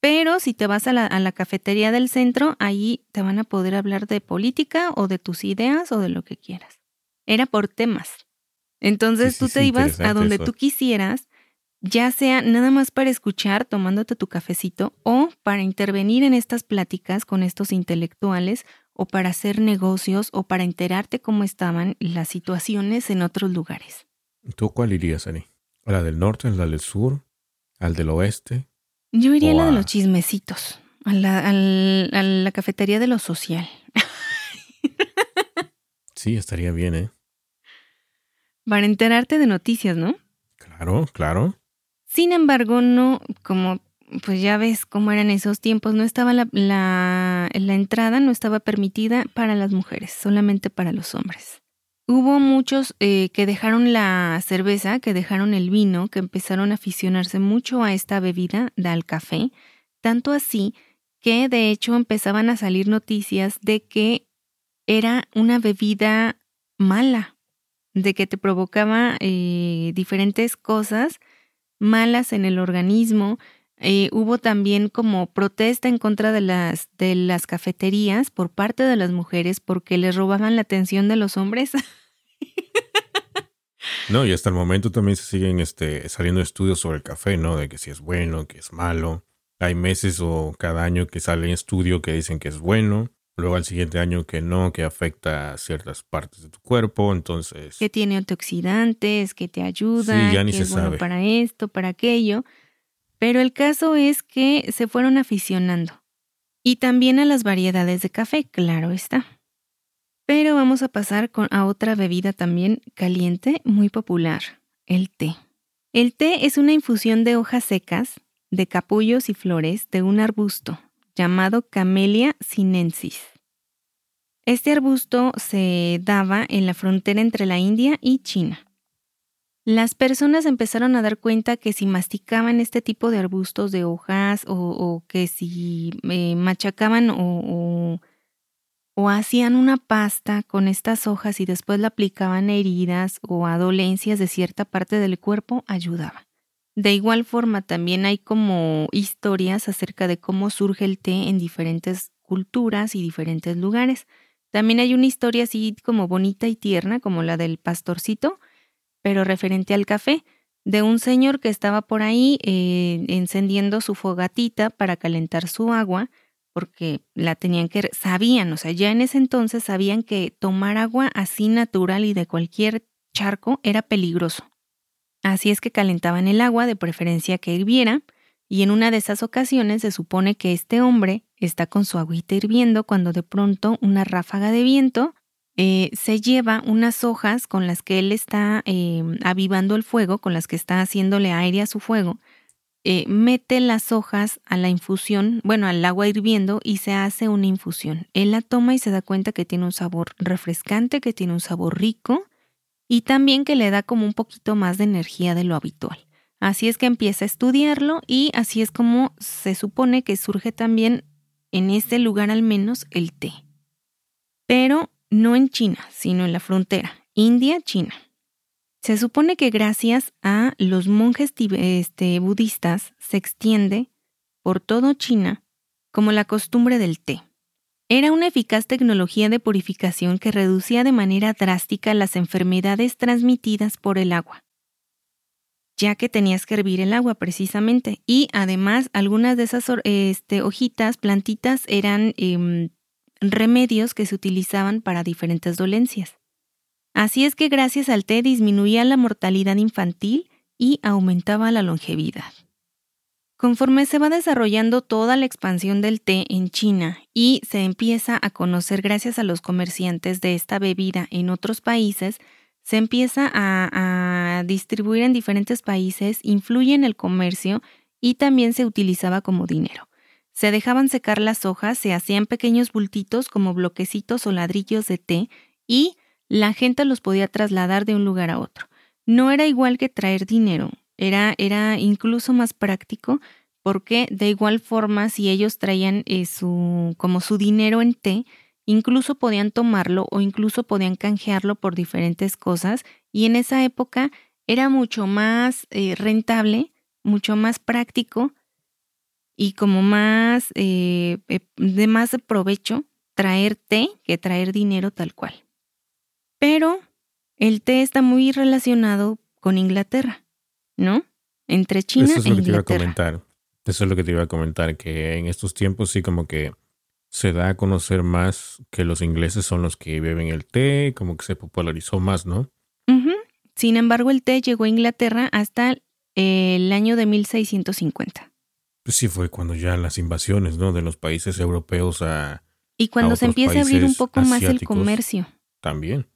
pero si te vas a la, cafetería del centro, ahí te van a poder hablar de política o de tus ideas o de lo que quieras. Era por temas. Entonces tú te ibas a donde tú quisieras, ya sea nada más para escuchar tomándote tu cafecito o para intervenir en estas pláticas con estos intelectuales o para hacer negocios o para enterarte cómo estaban las situaciones en otros lugares. ¿Tú cuál irías, Ani? ¿A la del norte, a la del sur, al del oeste? Yo iría a la de los chismecitos, a la, cafetería de lo social. sí, estaría bien, ¿eh? Para enterarte de noticias, ¿no? Claro, claro. Sin embargo, no, como pues ya ves cómo eran esos tiempos, no estaba la, la, la entrada, no estaba permitida para las mujeres, solamente para los hombres. Hubo muchos eh, que dejaron la cerveza, que dejaron el vino, que empezaron a aficionarse mucho a esta bebida, al café, tanto así que de hecho empezaban a salir noticias de que era una bebida mala, de que te provocaba eh, diferentes cosas malas en el organismo. Eh, hubo también como protesta en contra de las, de las cafeterías por parte de las mujeres porque les robaban la atención de los hombres. No, y hasta el momento también se siguen este, saliendo estudios sobre el café, ¿no? De que si es bueno, que es malo. Hay meses o cada año que sale un estudio que dicen que es bueno, luego al siguiente año que no, que afecta a ciertas partes de tu cuerpo, entonces... Que tiene antioxidantes, que te ayuda, sí, ya ni que se es sabe. bueno para esto, para aquello. Pero el caso es que se fueron aficionando. Y también a las variedades de café, claro está. Pero vamos a pasar con, a otra bebida también caliente, muy popular, el té. El té es una infusión de hojas secas, de capullos y flores de un arbusto llamado Camellia sinensis. Este arbusto se daba en la frontera entre la India y China. Las personas empezaron a dar cuenta que si masticaban este tipo de arbustos de hojas o, que si eh, machacaban o o hacían una pasta con estas hojas y después la aplicaban a heridas o a dolencias de cierta parte del cuerpo, ayudaba. De igual forma, también hay como historias acerca de cómo surge el té en diferentes culturas y diferentes lugares. También hay una historia así como bonita y tierna, como la del pastorcito, pero referente al café, de un señor que estaba por ahí eh, encendiendo su fogatita para calentar su agua porque la tenían que, sabían, o sea, ya en ese entonces sabían que tomar agua así natural y de cualquier charco era peligroso. Así es que calentaban el agua, de preferencia que hirviera, y en una de esas ocasiones se supone que este hombre está con su agüita hirviendo cuando de pronto una ráfaga de viento eh, se lleva unas hojas con las que él está eh, avivando el fuego, con las que está haciéndole aire a su fuego, eh, mete las hojas a la infusión, bueno, al agua hirviendo y se hace una infusión. Él la toma y se da cuenta que tiene un sabor refrescante, que tiene un sabor rico y también que le da como un poquito más de energía de lo habitual. Así es que empieza a estudiarlo y así es como se supone que surge también en este lugar al menos el té. Pero no en China, sino en la frontera, India-China. Se supone que gracias a los monjes este, budistas se extiende por todo China como la costumbre del té. Era una eficaz tecnología de purificación que reducía de manera drástica las enfermedades transmitidas por el agua, ya que tenías que hervir el agua precisamente. Y además algunas de esas este, hojitas, plantitas, eran em, remedios que se utilizaban para diferentes dolencias. Así es que gracias al té disminuía la mortalidad infantil y aumentaba la longevidad. Conforme se va desarrollando toda la expansión del té en China y se empieza a conocer gracias a los comerciantes de esta bebida en otros países, se empieza a, distribuir en diferentes países, influye en el comercio y también se utilizaba como dinero. Se dejaban secar las hojas, se hacían pequeños bultitos como bloquecitos o ladrillos de té y la gente los podía trasladar de un lugar a otro. No era igual que traer dinero, era, era incluso más práctico porque de igual forma si ellos traían eh, su, como su dinero en té, incluso podían tomarlo o incluso podían canjearlo por diferentes cosas y en esa época era mucho más eh, rentable, mucho más práctico y como más eh, de más provecho traer té que traer dinero tal cual. Pero el té está muy relacionado con Inglaterra, ¿no? Entre China Eso es lo que te iba a comentar. Eso es lo que te iba a comentar, que en estos tiempos sí como que se da a conocer más que los ingleses son los que beben el té, como que se popularizó más, ¿no? Sin embargo, el té llegó a Inglaterra hasta el año de 1650. Pues sí, fue cuando ya las invasiones, ¿no? De los países europeos a... Y cuando se empieza a abrir un poco más el comercio. También.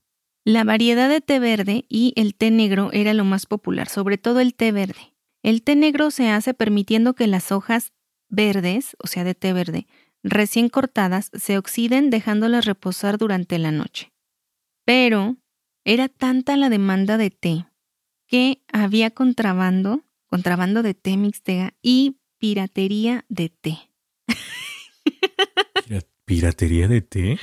La variedad de té verde y el té negro era lo más popular, sobre todo el té verde. El té negro se hace permitiendo que las hojas verdes, o sea, de té verde, recién cortadas, se oxiden dejándolas reposar durante la noche. Pero era tanta la demanda de té que había contrabando, contrabando de té mixtega y piratería de té. ¿Piratería de té?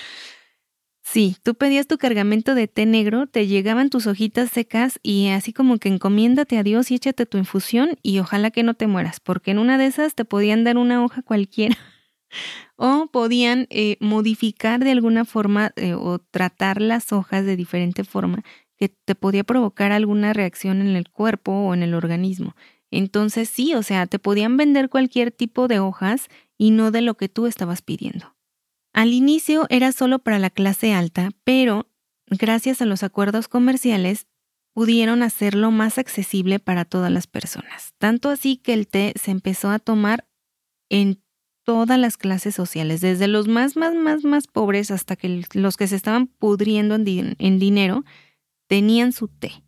Sí, tú pedías tu cargamento de té negro, te llegaban tus hojitas secas y así como que encomiéndate a Dios y échate tu infusión y ojalá que no te mueras, porque en una de esas te podían dar una hoja cualquiera o podían eh, modificar de alguna forma eh, o tratar las hojas de diferente forma que te podía provocar alguna reacción en el cuerpo o en el organismo. Entonces sí, o sea, te podían vender cualquier tipo de hojas y no de lo que tú estabas pidiendo. Al inicio era solo para la clase alta, pero gracias a los acuerdos comerciales pudieron hacerlo más accesible para todas las personas. Tanto así que el té se empezó a tomar en todas las clases sociales, desde los más, más, más, más pobres hasta que los que se estaban pudriendo en, en dinero, tenían su té.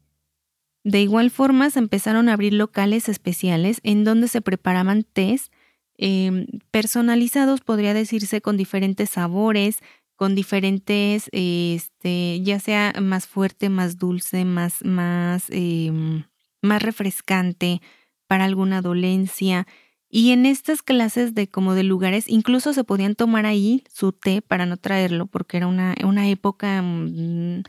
De igual forma se empezaron a abrir locales especiales en donde se preparaban tés Em, personalizados, podría decirse, con diferentes sabores, con diferentes, este, ya sea más fuerte, más dulce, más, más, em, más refrescante para alguna dolencia. Y en estas clases de como de lugares, incluso se podían tomar ahí su té para no traerlo, porque era una, una época mm,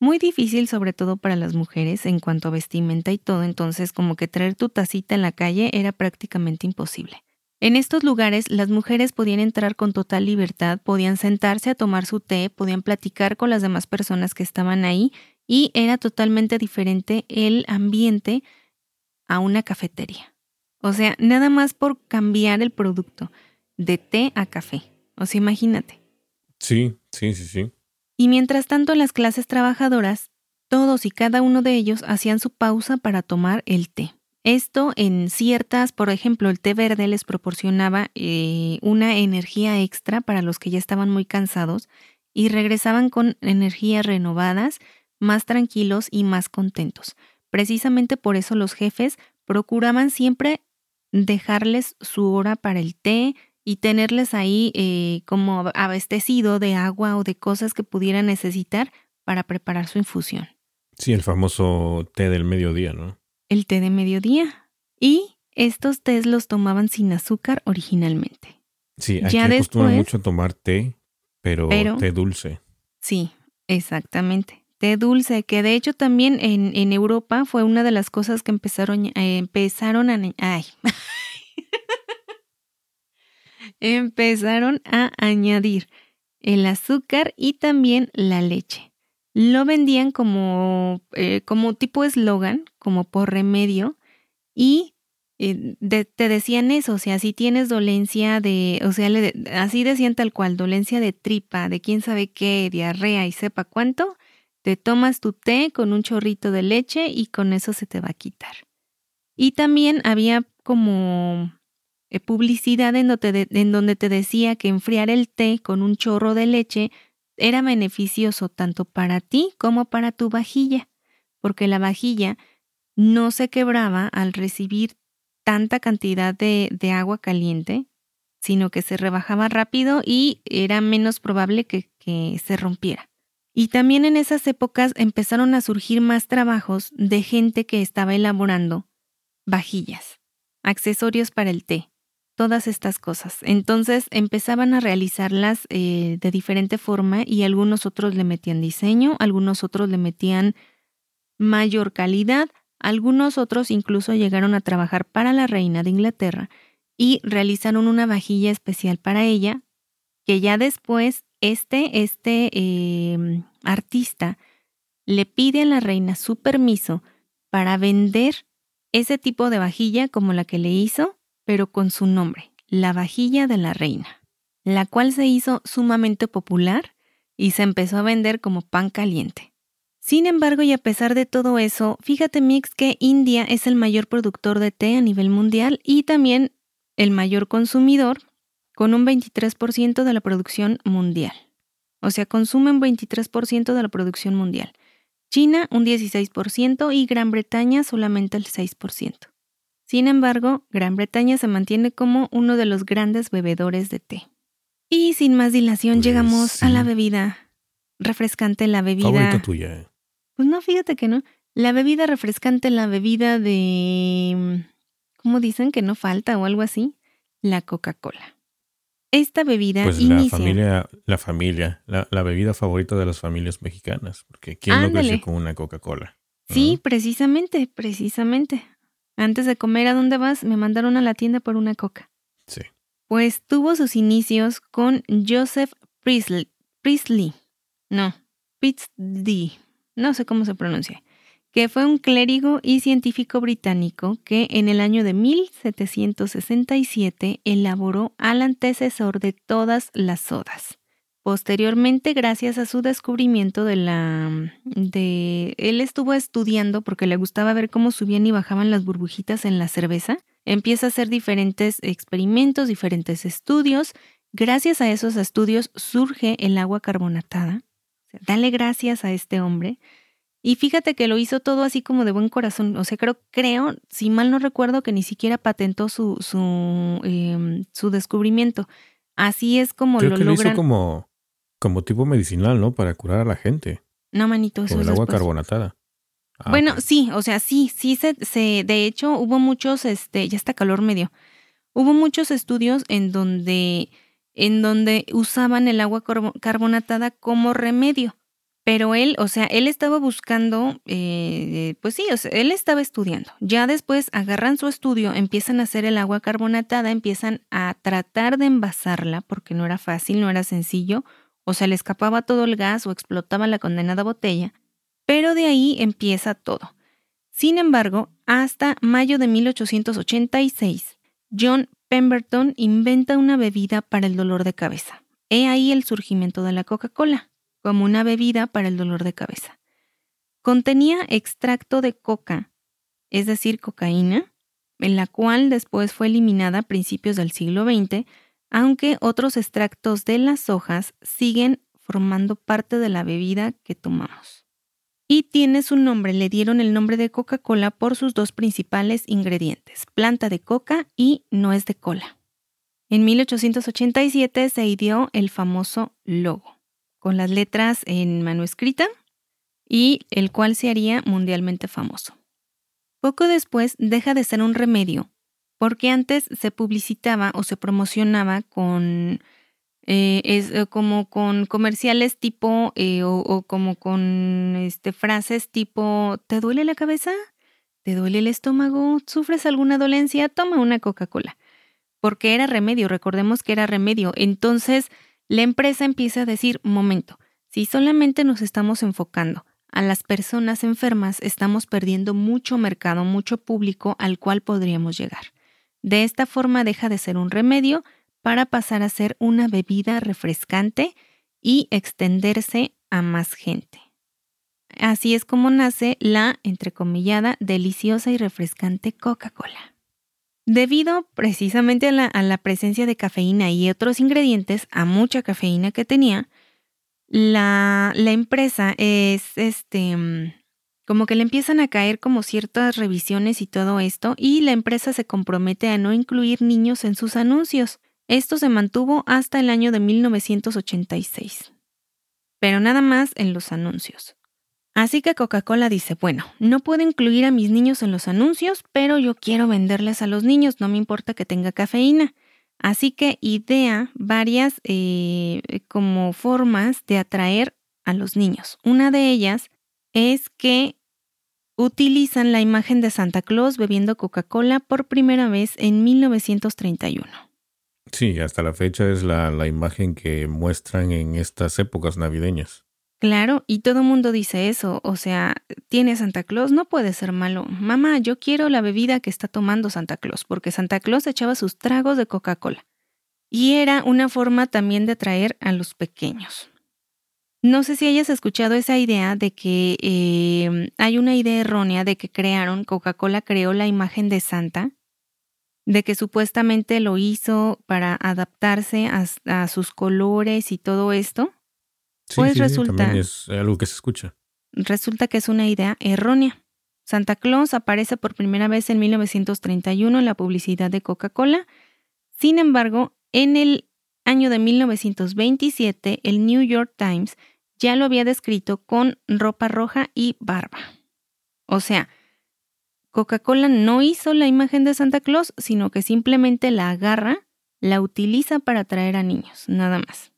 muy difícil, sobre todo para las mujeres, en cuanto a vestimenta y todo. Entonces, como que traer tu tacita en la calle era prácticamente imposible. En estos lugares las mujeres podían entrar con total libertad, podían sentarse a tomar su té, podían platicar con las demás personas que estaban ahí y era totalmente diferente el ambiente a una cafetería. O sea, nada más por cambiar el producto de té a café. O sea, imagínate. Sí, sí, sí, sí. Y mientras tanto las clases trabajadoras, todos y cada uno de ellos hacían su pausa para tomar el té. Esto en ciertas, por ejemplo, el té verde les proporcionaba eh, una energía extra para los que ya estaban muy cansados y regresaban con energías renovadas, más tranquilos y más contentos. Precisamente por eso los jefes procuraban siempre dejarles su hora para el té y tenerles ahí eh, como abastecido de agua o de cosas que pudieran necesitar para preparar su infusión. Sí, el famoso té del mediodía, ¿no? el té de mediodía. Y estos tés los tomaban sin azúcar originalmente. Sí, aquí ya acostumbran mucho tomar té, pero, té dulce. Sí, exactamente. Té dulce, que de hecho también en, en Europa fue una de las cosas que empezaron, eh, empezaron a... Ay. empezaron a añadir el azúcar y también la leche lo vendían como, eh, como tipo eslogan, como por remedio, y eh, te decían eso, o sea, si tienes dolencia de, o sea, así decían tal cual, dolencia de tripa, de quién sabe qué, diarrea y sepa cuánto, te tomas tu té con un chorrito de leche y con eso se te va a quitar. Y también había como publicidad en donde, te decía que enfriar el té con un chorro de leche era beneficioso tanto para ti como para tu vajilla, porque la vajilla no se quebraba al recibir tanta cantidad de, agua caliente, sino que se rebajaba rápido y era menos probable que se rompiera. Y también en esas épocas empezaron a surgir más trabajos de gente que estaba elaborando vajillas, accesorios para el té, todas estas cosas. Entonces empezaban a realizarlas eh, de diferente forma y algunos otros le metían diseño, algunos otros le metían mayor calidad, algunos otros incluso llegaron a trabajar para la reina de Inglaterra y realizaron una vajilla especial para ella, que ya después este, este em, artista le pide a la reina su permiso para vender ese tipo de vajilla como la que le hizo pero con su nombre, la vajilla de la reina, la cual se hizo sumamente popular y se empezó a vender como pan caliente. Sin embargo, y a pesar de todo eso, fíjate Mix que India es el mayor productor de té a nivel mundial y también el mayor consumidor, con un 23% de la producción mundial. O sea, consumen 23% de la producción mundial. China un 16% y Gran Bretaña solamente el 6%. Sin embargo, Gran Bretaña se mantiene como uno de los grandes bebedores de té. Y sin más dilación Pues llegamos a la bebida refrescante, la bebida... Favorita tuya. Pues no, fíjate que no. La bebida refrescante, la bebida de... ¿Cómo dicen que no falta o algo así? La Coca-Cola. Esta bebida Pues la inicia... familia, la familia, la, la bebida favorita de las familias mexicanas. Porque ¿quién no Ándale. creció con una Coca-Cola? Sí, precisamente, precisamente. Antes de comer, ¿a dónde vas? Me mandaron a la tienda por una coca. Sí. Pues tuvo sus inicios con Joseph Priestley. Priestley. No, Priestley. No sé cómo se pronuncia. Que fue un clérigo y científico británico que en el año de 1767 elaboró al antecesor de todas las sodas. Posteriormente, gracias a su descubrimiento de la de él estuvo estudiando porque le gustaba ver cómo subían y bajaban las burbujitas en la cerveza. Empieza a hacer diferentes experimentos, diferentes estudios. Gracias a esos estudios surge el agua carbonatada. O sea, dale gracias a este hombre. Y fíjate que lo hizo todo así como de buen corazón. O sea, creo, creo, si mal no recuerdo, que ni siquiera patentó su, su, em, su descubrimiento. Así es como Creo lo que lo hizo como, como tipo medicinal, ¿no? Para curar a la gente. No, manito, eso Con el agua después. carbonatada. Ah, bueno, sí, o sea, sí, sí se, se, de hecho, hubo muchos, este, ya está calor medio. Hubo muchos estudios en donde, en donde usaban el agua carbo- carbonatada como remedio. Pero él, o sea, él estaba buscando, eh, pues sí, o sea, él estaba estudiando. Ya después agarran su estudio, empiezan a hacer el agua carbonatada, empiezan a tratar de envasarla, porque no era fácil, no era sencillo, o se le escapaba todo el gas o explotaba la condenada botella. Pero de ahí empieza todo. Sin embargo, hasta mayo de 1886, John Pemberton inventa una bebida para el dolor de cabeza. He ahí el surgimiento de la Coca-Cola, como una bebida para el dolor de cabeza. Contenía extracto de coca, es decir, cocaína, en la cual después fue eliminada a principios del siglo XX, aunque otros extractos de las hojas siguen formando parte de la bebida que tomamos y tiene su nombre, le dieron el nombre de Coca-Cola por sus dos principales ingredientes, planta de coca y nuez de cola. En 1887 se ideó el famoso logo, con las letras en mano escrita y el cual se haría mundialmente famoso. Poco después deja de ser un remedio, porque antes se publicitaba o se promocionaba con eh, es eh, como con comerciales tipo eh, o, o como con este frases tipo ¿te duele la cabeza? ¿Te duele el estómago? ¿Sufres alguna dolencia? Toma una Coca-Cola. Porque era remedio, recordemos que era remedio. Entonces la empresa empieza a decir, momento, si solamente nos estamos enfocando a las personas enfermas, estamos perdiendo mucho mercado, mucho público al cual podríamos llegar. De esta forma deja de ser un remedio para pasar a ser una bebida refrescante y extenderse a más gente. Así es como nace la, entrecomillada, deliciosa y refrescante Coca-Cola. Debido precisamente a la, presencia de cafeína y otros ingredientes, a mucha cafeína que tenía, la, la empresa es, este, como que le empiezan a caer como ciertas revisiones y todo esto, y la empresa se compromete a no incluir niños en sus anuncios. Esto se mantuvo hasta el año de 1986. Pero nada más en los anuncios. Así que Coca-Cola dice, bueno, no puedo incluir a mis niños en los anuncios, pero yo quiero venderles a los niños, no me importa que tenga cafeína. Así que idea varias eh, como formas de atraer a los niños. Una de ellas es que utilizan la imagen de Santa Claus bebiendo Coca-Cola por primera vez en 1931. Sí, hasta la fecha es la, la imagen que muestran en estas épocas navideñas. Claro, y todo mundo dice eso, o sea, tiene Santa Claus, no puede ser malo. Mamá, yo quiero la bebida que está tomando Santa Claus, porque Santa Claus echaba sus tragos de Coca-Cola. Y era una forma también de atraer a los pequeños. No sé si hayas escuchado esa idea de que em, hay una idea errónea de que crearon, Coca-Cola creó la imagen de Santa, de que supuestamente lo hizo para adaptarse a, sus colores y todo esto. pues resulta. es algo que se escucha. Resulta que es una idea errónea. Santa Claus aparece por primera vez en 1931 en la publicidad de Coca-Cola. Sin embargo, en el año de 1927, el New York Times ya lo había descrito con ropa roja y barba. O sea, Coca-Cola no hizo la imagen de Santa Claus, sino que simplemente la agarra, la utiliza para atraer a niños, nada más.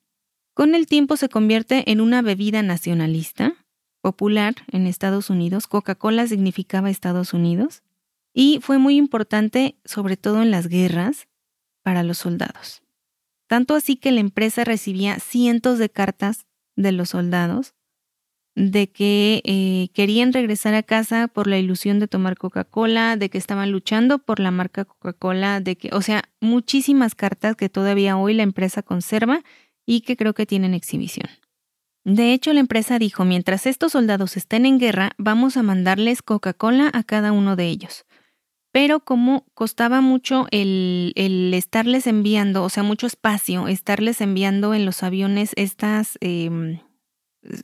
Con el tiempo se convierte en una bebida nacionalista, popular en Estados Unidos. Coca-Cola significaba Estados Unidos y fue muy importante, sobre todo en las guerras, para los soldados. Tanto así que la empresa recibía cientos de cartas de los soldados de que eh, querían regresar a casa por la ilusión de tomar Coca-Cola, de que estaban luchando por la marca Coca-Cola, de que, o sea, muchísimas cartas que todavía hoy la empresa conserva y que creo que tienen exhibición. De hecho, la empresa dijo, mientras estos soldados estén en guerra, vamos a mandarles Coca-Cola a cada uno de ellos pero como costaba mucho el, estarles enviando, o sea, mucho espacio, estarles enviando en los aviones estas em,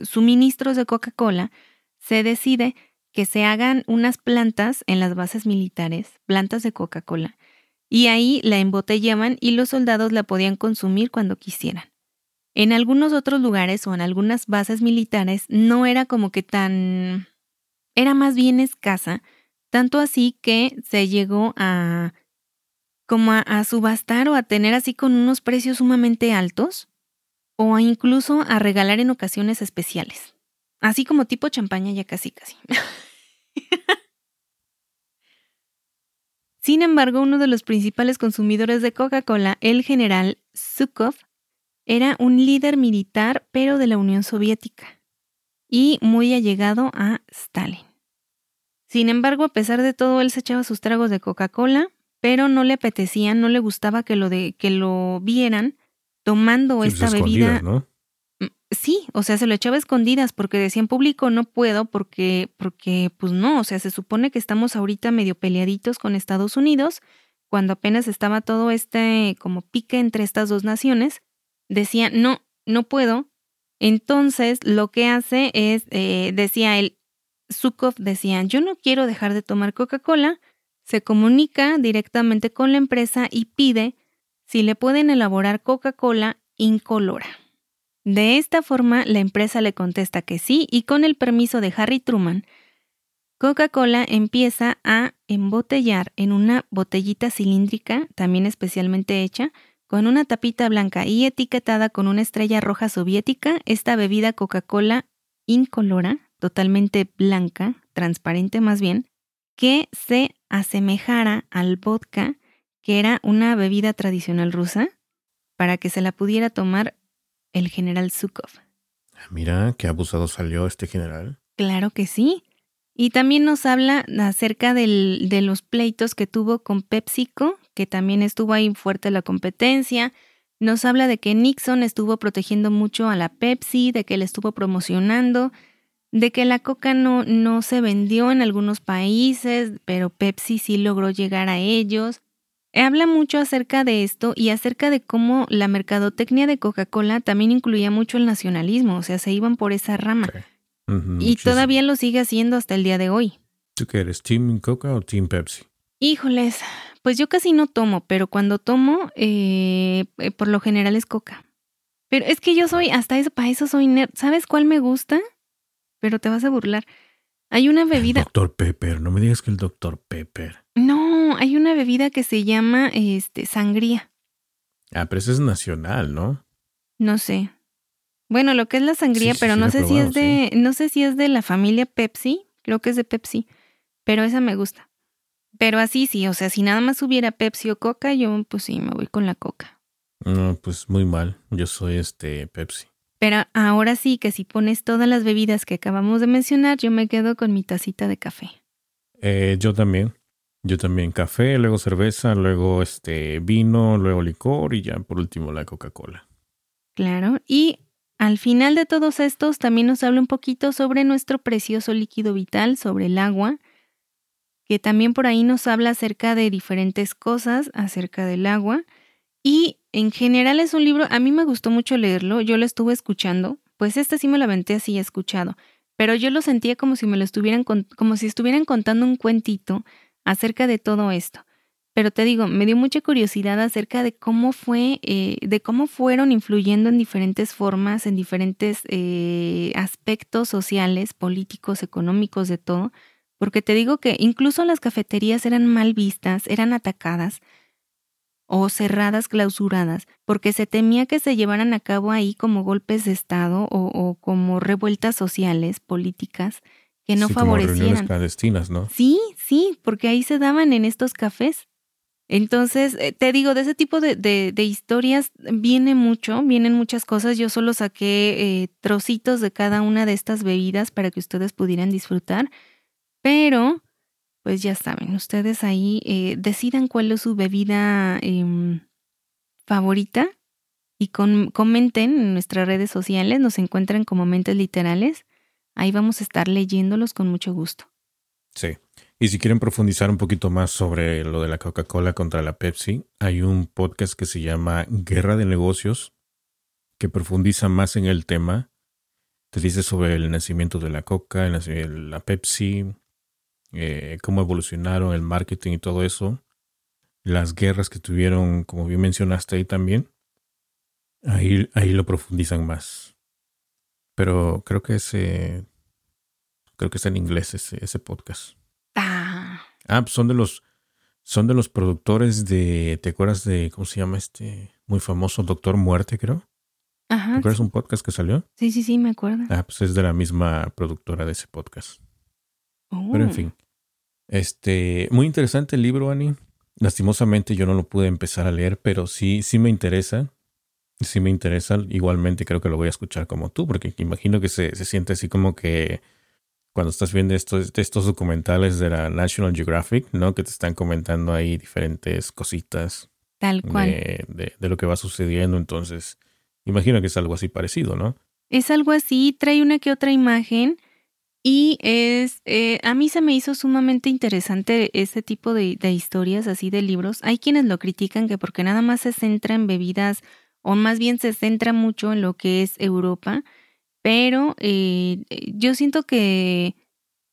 suministros de Coca-Cola, se decide que se hagan unas plantas en las bases militares, plantas de Coca-Cola, y ahí la embotellaban y los soldados la podían consumir cuando quisieran. En algunos otros lugares o en algunas bases militares no era como que tan... era más bien escasa, tanto así que se llegó a como a, subastar o a tener así con unos precios sumamente altos o incluso a regalar en ocasiones especiales. Así como tipo champaña ya casi casi. Sin embargo, uno de los principales consumidores de Coca-Cola, el general Zhukov, era un líder militar pero de la Unión Soviética y muy allegado a Stalin. Sin embargo, a pesar de todo, él se echaba sus tragos de Coca-Cola, pero no le apetecían, no le gustaba que lo, de, que lo vieran tomando pues, esta bebida. ¿no? Mm, sí, o sea, se lo echaba escondidas porque decía en público no puedo porque, porque, pues no, o sea, se supone que estamos ahorita medio peleaditos con Estados Unidos, cuando apenas estaba todo este como pique entre estas dos naciones, decía, no, no puedo. Entonces, lo que hace es, eh, decía él, Zukov decía, yo no quiero dejar de tomar Coca-Cola, se comunica directamente con la empresa y pide si le pueden elaborar Coca-Cola incolora. De esta forma, la empresa le contesta que sí y con el permiso de Harry Truman, Coca-Cola empieza a embotellar en una botellita cilíndrica, también especialmente hecha, con una tapita blanca y etiquetada con una estrella roja soviética, esta bebida Coca-Cola incolora totalmente blanca, transparente más bien, que se asemejara al vodka, que era una bebida tradicional rusa, para que se la pudiera tomar el general Zukov. Ah, mira, qué abusado salió este general. Claro que sí. Y también nos habla acerca de los pleitos que tuvo con PepsiCo, que también estuvo ahí fuerte la competencia. Nos habla de que Nixon estuvo protegiendo mucho a la Pepsi, de que le estuvo promocionando, de que la coca no, no se vendió en algunos países, pero Pepsi sí logró llegar a ellos. Habla mucho acerca de esto y acerca de cómo la mercadotecnia de Coca-Cola también incluía mucho el nacionalismo, o sea, se iban por esa rama. y todavía lo sigue haciendo hasta el día de hoy. ¿Tú qué eres, Team Coca o Team Pepsi? Híjoles, pues yo casi no tomo, pero cuando tomo, eh, eh, por lo general es Coca. Pero es que yo soy, hasta eso, para eso soy nerd. ¿Sabes cuál me gusta? Pero te vas a burlar. Hay una bebida. Doctor Pepper, no me digas que el Doctor Pepper. No, hay una bebida que se llama este sangría. Ah, pero eso es nacional, ¿no? No sé. Bueno, lo que es la sangría, pero no sé si es de, no sé si es de la familia Pepsi, creo que es de Pepsi, pero esa me gusta. Pero así sí, o sea, si nada más hubiera Pepsi o Coca, yo pues sí, me voy con la Coca. No, pues muy mal. Yo soy este Pepsi. Pero ahora sí que si pones todas las bebidas que acabamos de mencionar, yo me quedo con mi tacita de café. Eh, yo también. Yo también café, luego cerveza, luego este vino, luego licor y ya por último la Coca-Cola. Claro, y al final de todos estos también nos habla un poquito sobre nuestro precioso líquido vital, sobre el agua, que también por ahí nos habla acerca de diferentes cosas acerca del agua. Y en general es un libro, a mí me gustó mucho leerlo, yo lo estuve escuchando, pues este sí me lo aventé así escuchado, pero yo lo sentía como si me lo estuvieran, como si estuvieran contando un cuentito acerca de todo esto. Pero te digo, me dio mucha curiosidad acerca de cómo fue, eh, de cómo fueron influyendo en diferentes formas, en diferentes eh, aspectos sociales, políticos, económicos, de todo. Porque te digo que incluso las cafeterías eran mal vistas, eran atacadas o cerradas, clausuradas, porque se temía que se llevaran a cabo ahí como golpes de Estado o como revueltas sociales, políticas, que no favorecieran. clandestinas, ¿no? Sí, sí, porque ahí se daban en estos cafés. Entonces, eh, te digo, de ese tipo de, de, historias viene mucho, vienen muchas cosas. Yo solo saqué eh, trocitos de cada una de estas bebidas para que ustedes pudieran disfrutar, pero, pues ya saben, ustedes ahí eh, decidan cuál es su bebida em, favorita y con, comenten en nuestras redes sociales, nos encuentran como mentes literales Ahí vamos a estar leyéndolos con mucho gusto. Sí. Y si quieren profundizar un poquito más sobre lo de la Coca-Cola contra la Pepsi, hay un podcast que se llama Guerra de Negocios, que profundiza más en el tema. Te dice sobre el nacimiento de la Coca, la Pepsi, eh, cómo evolucionaron el marketing y todo eso. Las guerras que tuvieron, como bien mencionaste ahí también. Ahí, ahí lo profundizan más. Pero creo que ese. Creo que está en inglés ese, ese podcast. Ah. Ah, pues son de los. Son de los productores de. ¿Te acuerdas de. ¿Cómo se llama este? Muy famoso Doctor Muerte, creo. Ajá. ¿Te acuerdas un podcast que salió? Sí, sí, sí, me acuerdo. Ah, pues es de la misma productora de ese podcast. Pero en oh. fin. Este. Muy interesante el libro, Annie. Lastimosamente yo no lo pude empezar a leer, pero sí, sí me interesa sí me interesa. Igualmente creo que lo voy a escuchar como tú, porque imagino que se, siente así como que cuando estás viendo estos, estos documentales de la National Geographic, ¿no? Que te están comentando ahí diferentes cositas. Tal cual. De, de, lo que va sucediendo. Entonces, imagino que es algo así parecido, ¿no? Es algo así, trae una que otra imagen. Y es, eh, a mí se me hizo sumamente interesante este tipo de, de historias así de libros. Hay quienes lo critican que porque nada más se centra en bebidas o más bien se centra mucho en lo que es Europa, pero eh, yo siento que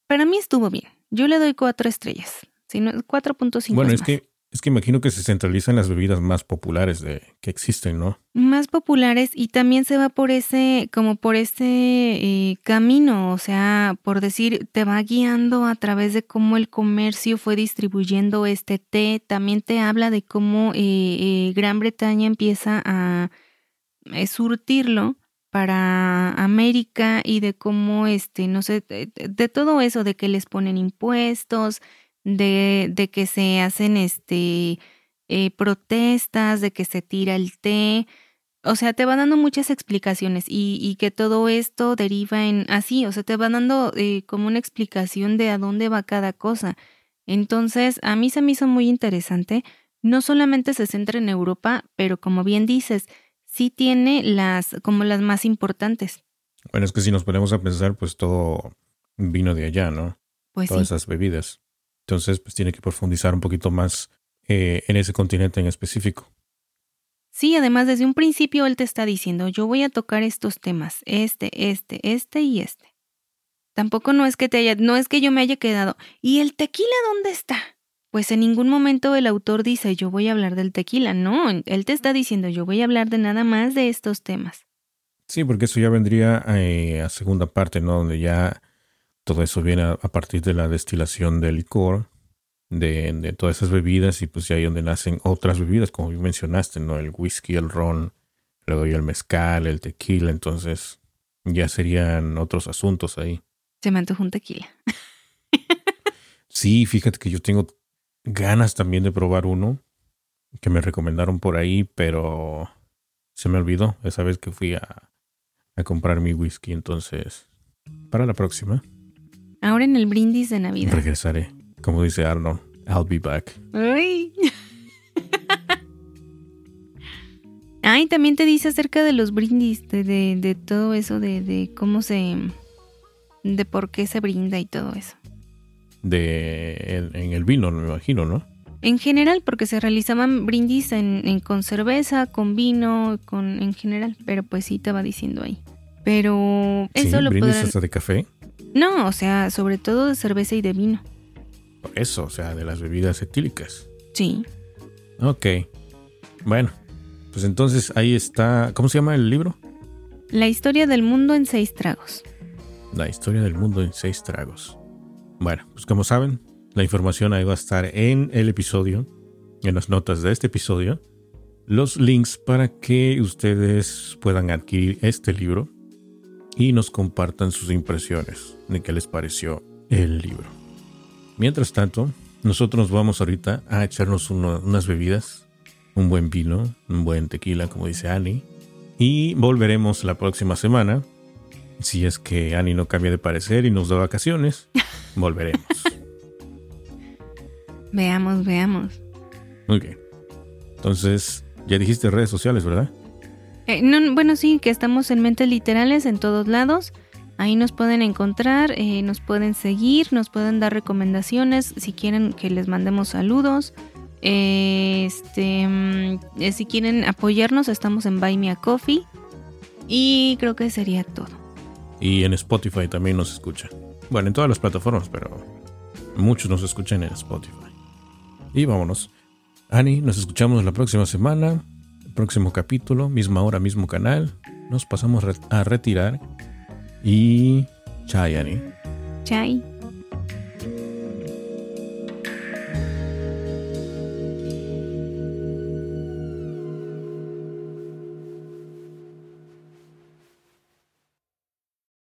para mí estuvo bien. Yo le doy cuatro estrellas, sino 4.5. Bueno, es que es que imagino que se centraliza en las bebidas más populares de, que existen, ¿no? Más populares y también se va por ese, como por ese eh, camino, o sea, por decir, te va guiando a través de cómo el comercio fue distribuyendo este té, también te habla de cómo eh, eh, Gran Bretaña empieza a surtirlo para América y de cómo, este, no sé, de todo eso, de que les ponen impuestos, de, de que se hacen este, eh, protestas, de que se tira el té. O sea, te va dando muchas explicaciones y, y que todo esto deriva en así, o sea, te va dando eh, como una explicación de a dónde va cada cosa. Entonces, a mí se me hizo muy interesante. No solamente se centra en Europa, pero como bien dices, sí tiene las como las más importantes. Bueno, es que si nos ponemos a pensar, pues todo vino de allá, ¿no? Pues Todas esas bebidas. Entonces, pues tiene que profundizar un poquito más eh, en ese continente en específico. Sí, además desde un principio él te está diciendo, yo voy a tocar estos temas, este, este, este y este. Tampoco no es que te haya, no es que yo me haya quedado. ¿Y el tequila dónde está? Pues en ningún momento el autor dice yo voy a hablar del tequila. No, él te está diciendo yo voy a hablar de nada más de estos temas. Sí, porque eso ya vendría eh, a segunda parte, ¿no? Donde ya todo eso viene a, partir de la destilación del licor, de, de, todas esas bebidas, y pues ya ahí donde nacen otras bebidas, como mencionaste, ¿no? El whisky, el ron, luego ya el mezcal, el tequila, entonces ya serían otros asuntos ahí. Se me antojó un tequila. sí, fíjate que yo tengo ganas también de probar uno que me recomendaron por ahí, pero se me olvidó esa vez que fui a, a comprar mi whisky. Entonces, para la próxima. Ahora en el brindis de Navidad. Regresaré. Como dice Arnold, I'll be back. Ay. Ay, también te dice acerca de los brindis, de, de, todo eso, de, de, cómo se. de por qué se brinda y todo eso. De. en, el vino, me imagino, ¿no? En general, porque se realizaban brindis en, con cerveza, con vino, con en general, pero pues sí estaba diciendo ahí. Pero eso lo brindis hasta de café? No, o sea, sobre todo de cerveza y de vino. Eso, o sea, de las bebidas etílicas. Sí. Ok. Bueno, pues entonces ahí está. ¿Cómo se llama el libro? La historia del mundo en seis tragos. La historia del mundo en seis tragos. Bueno, pues como saben, la información ahí va a estar en el episodio, en las notas de este episodio, los links para que ustedes puedan adquirir este libro y nos compartan sus impresiones de qué les pareció el libro. Mientras tanto, nosotros vamos ahorita a echarnos unas bebidas un buen vino, un buen tequila, como dice Annie. Y volveremos la próxima semana. Si es que Annie no cambia de parecer y nos da vacaciones, volveremos. veamos, veamos. Ok. Entonces, ya dijiste redes sociales, ¿verdad? Eh, no, bueno, sí, que estamos en Mentes Literales en todos lados. Ahí nos pueden encontrar, eh, nos pueden seguir, nos pueden dar recomendaciones si quieren que les mandemos saludos. Este, mm, eh, si quieren apoyarnos, estamos en Buy Me a Coffee. Y creo que sería todo. Y en Spotify también nos escucha. Bueno, en todas las plataformas, pero muchos nos escuchan en Spotify. Y vámonos. Ani, nos escuchamos la próxima semana. Próximo capítulo, misma hora, mismo canal. Nos pasamos a retirar. Y. Chai, Ani. Chai.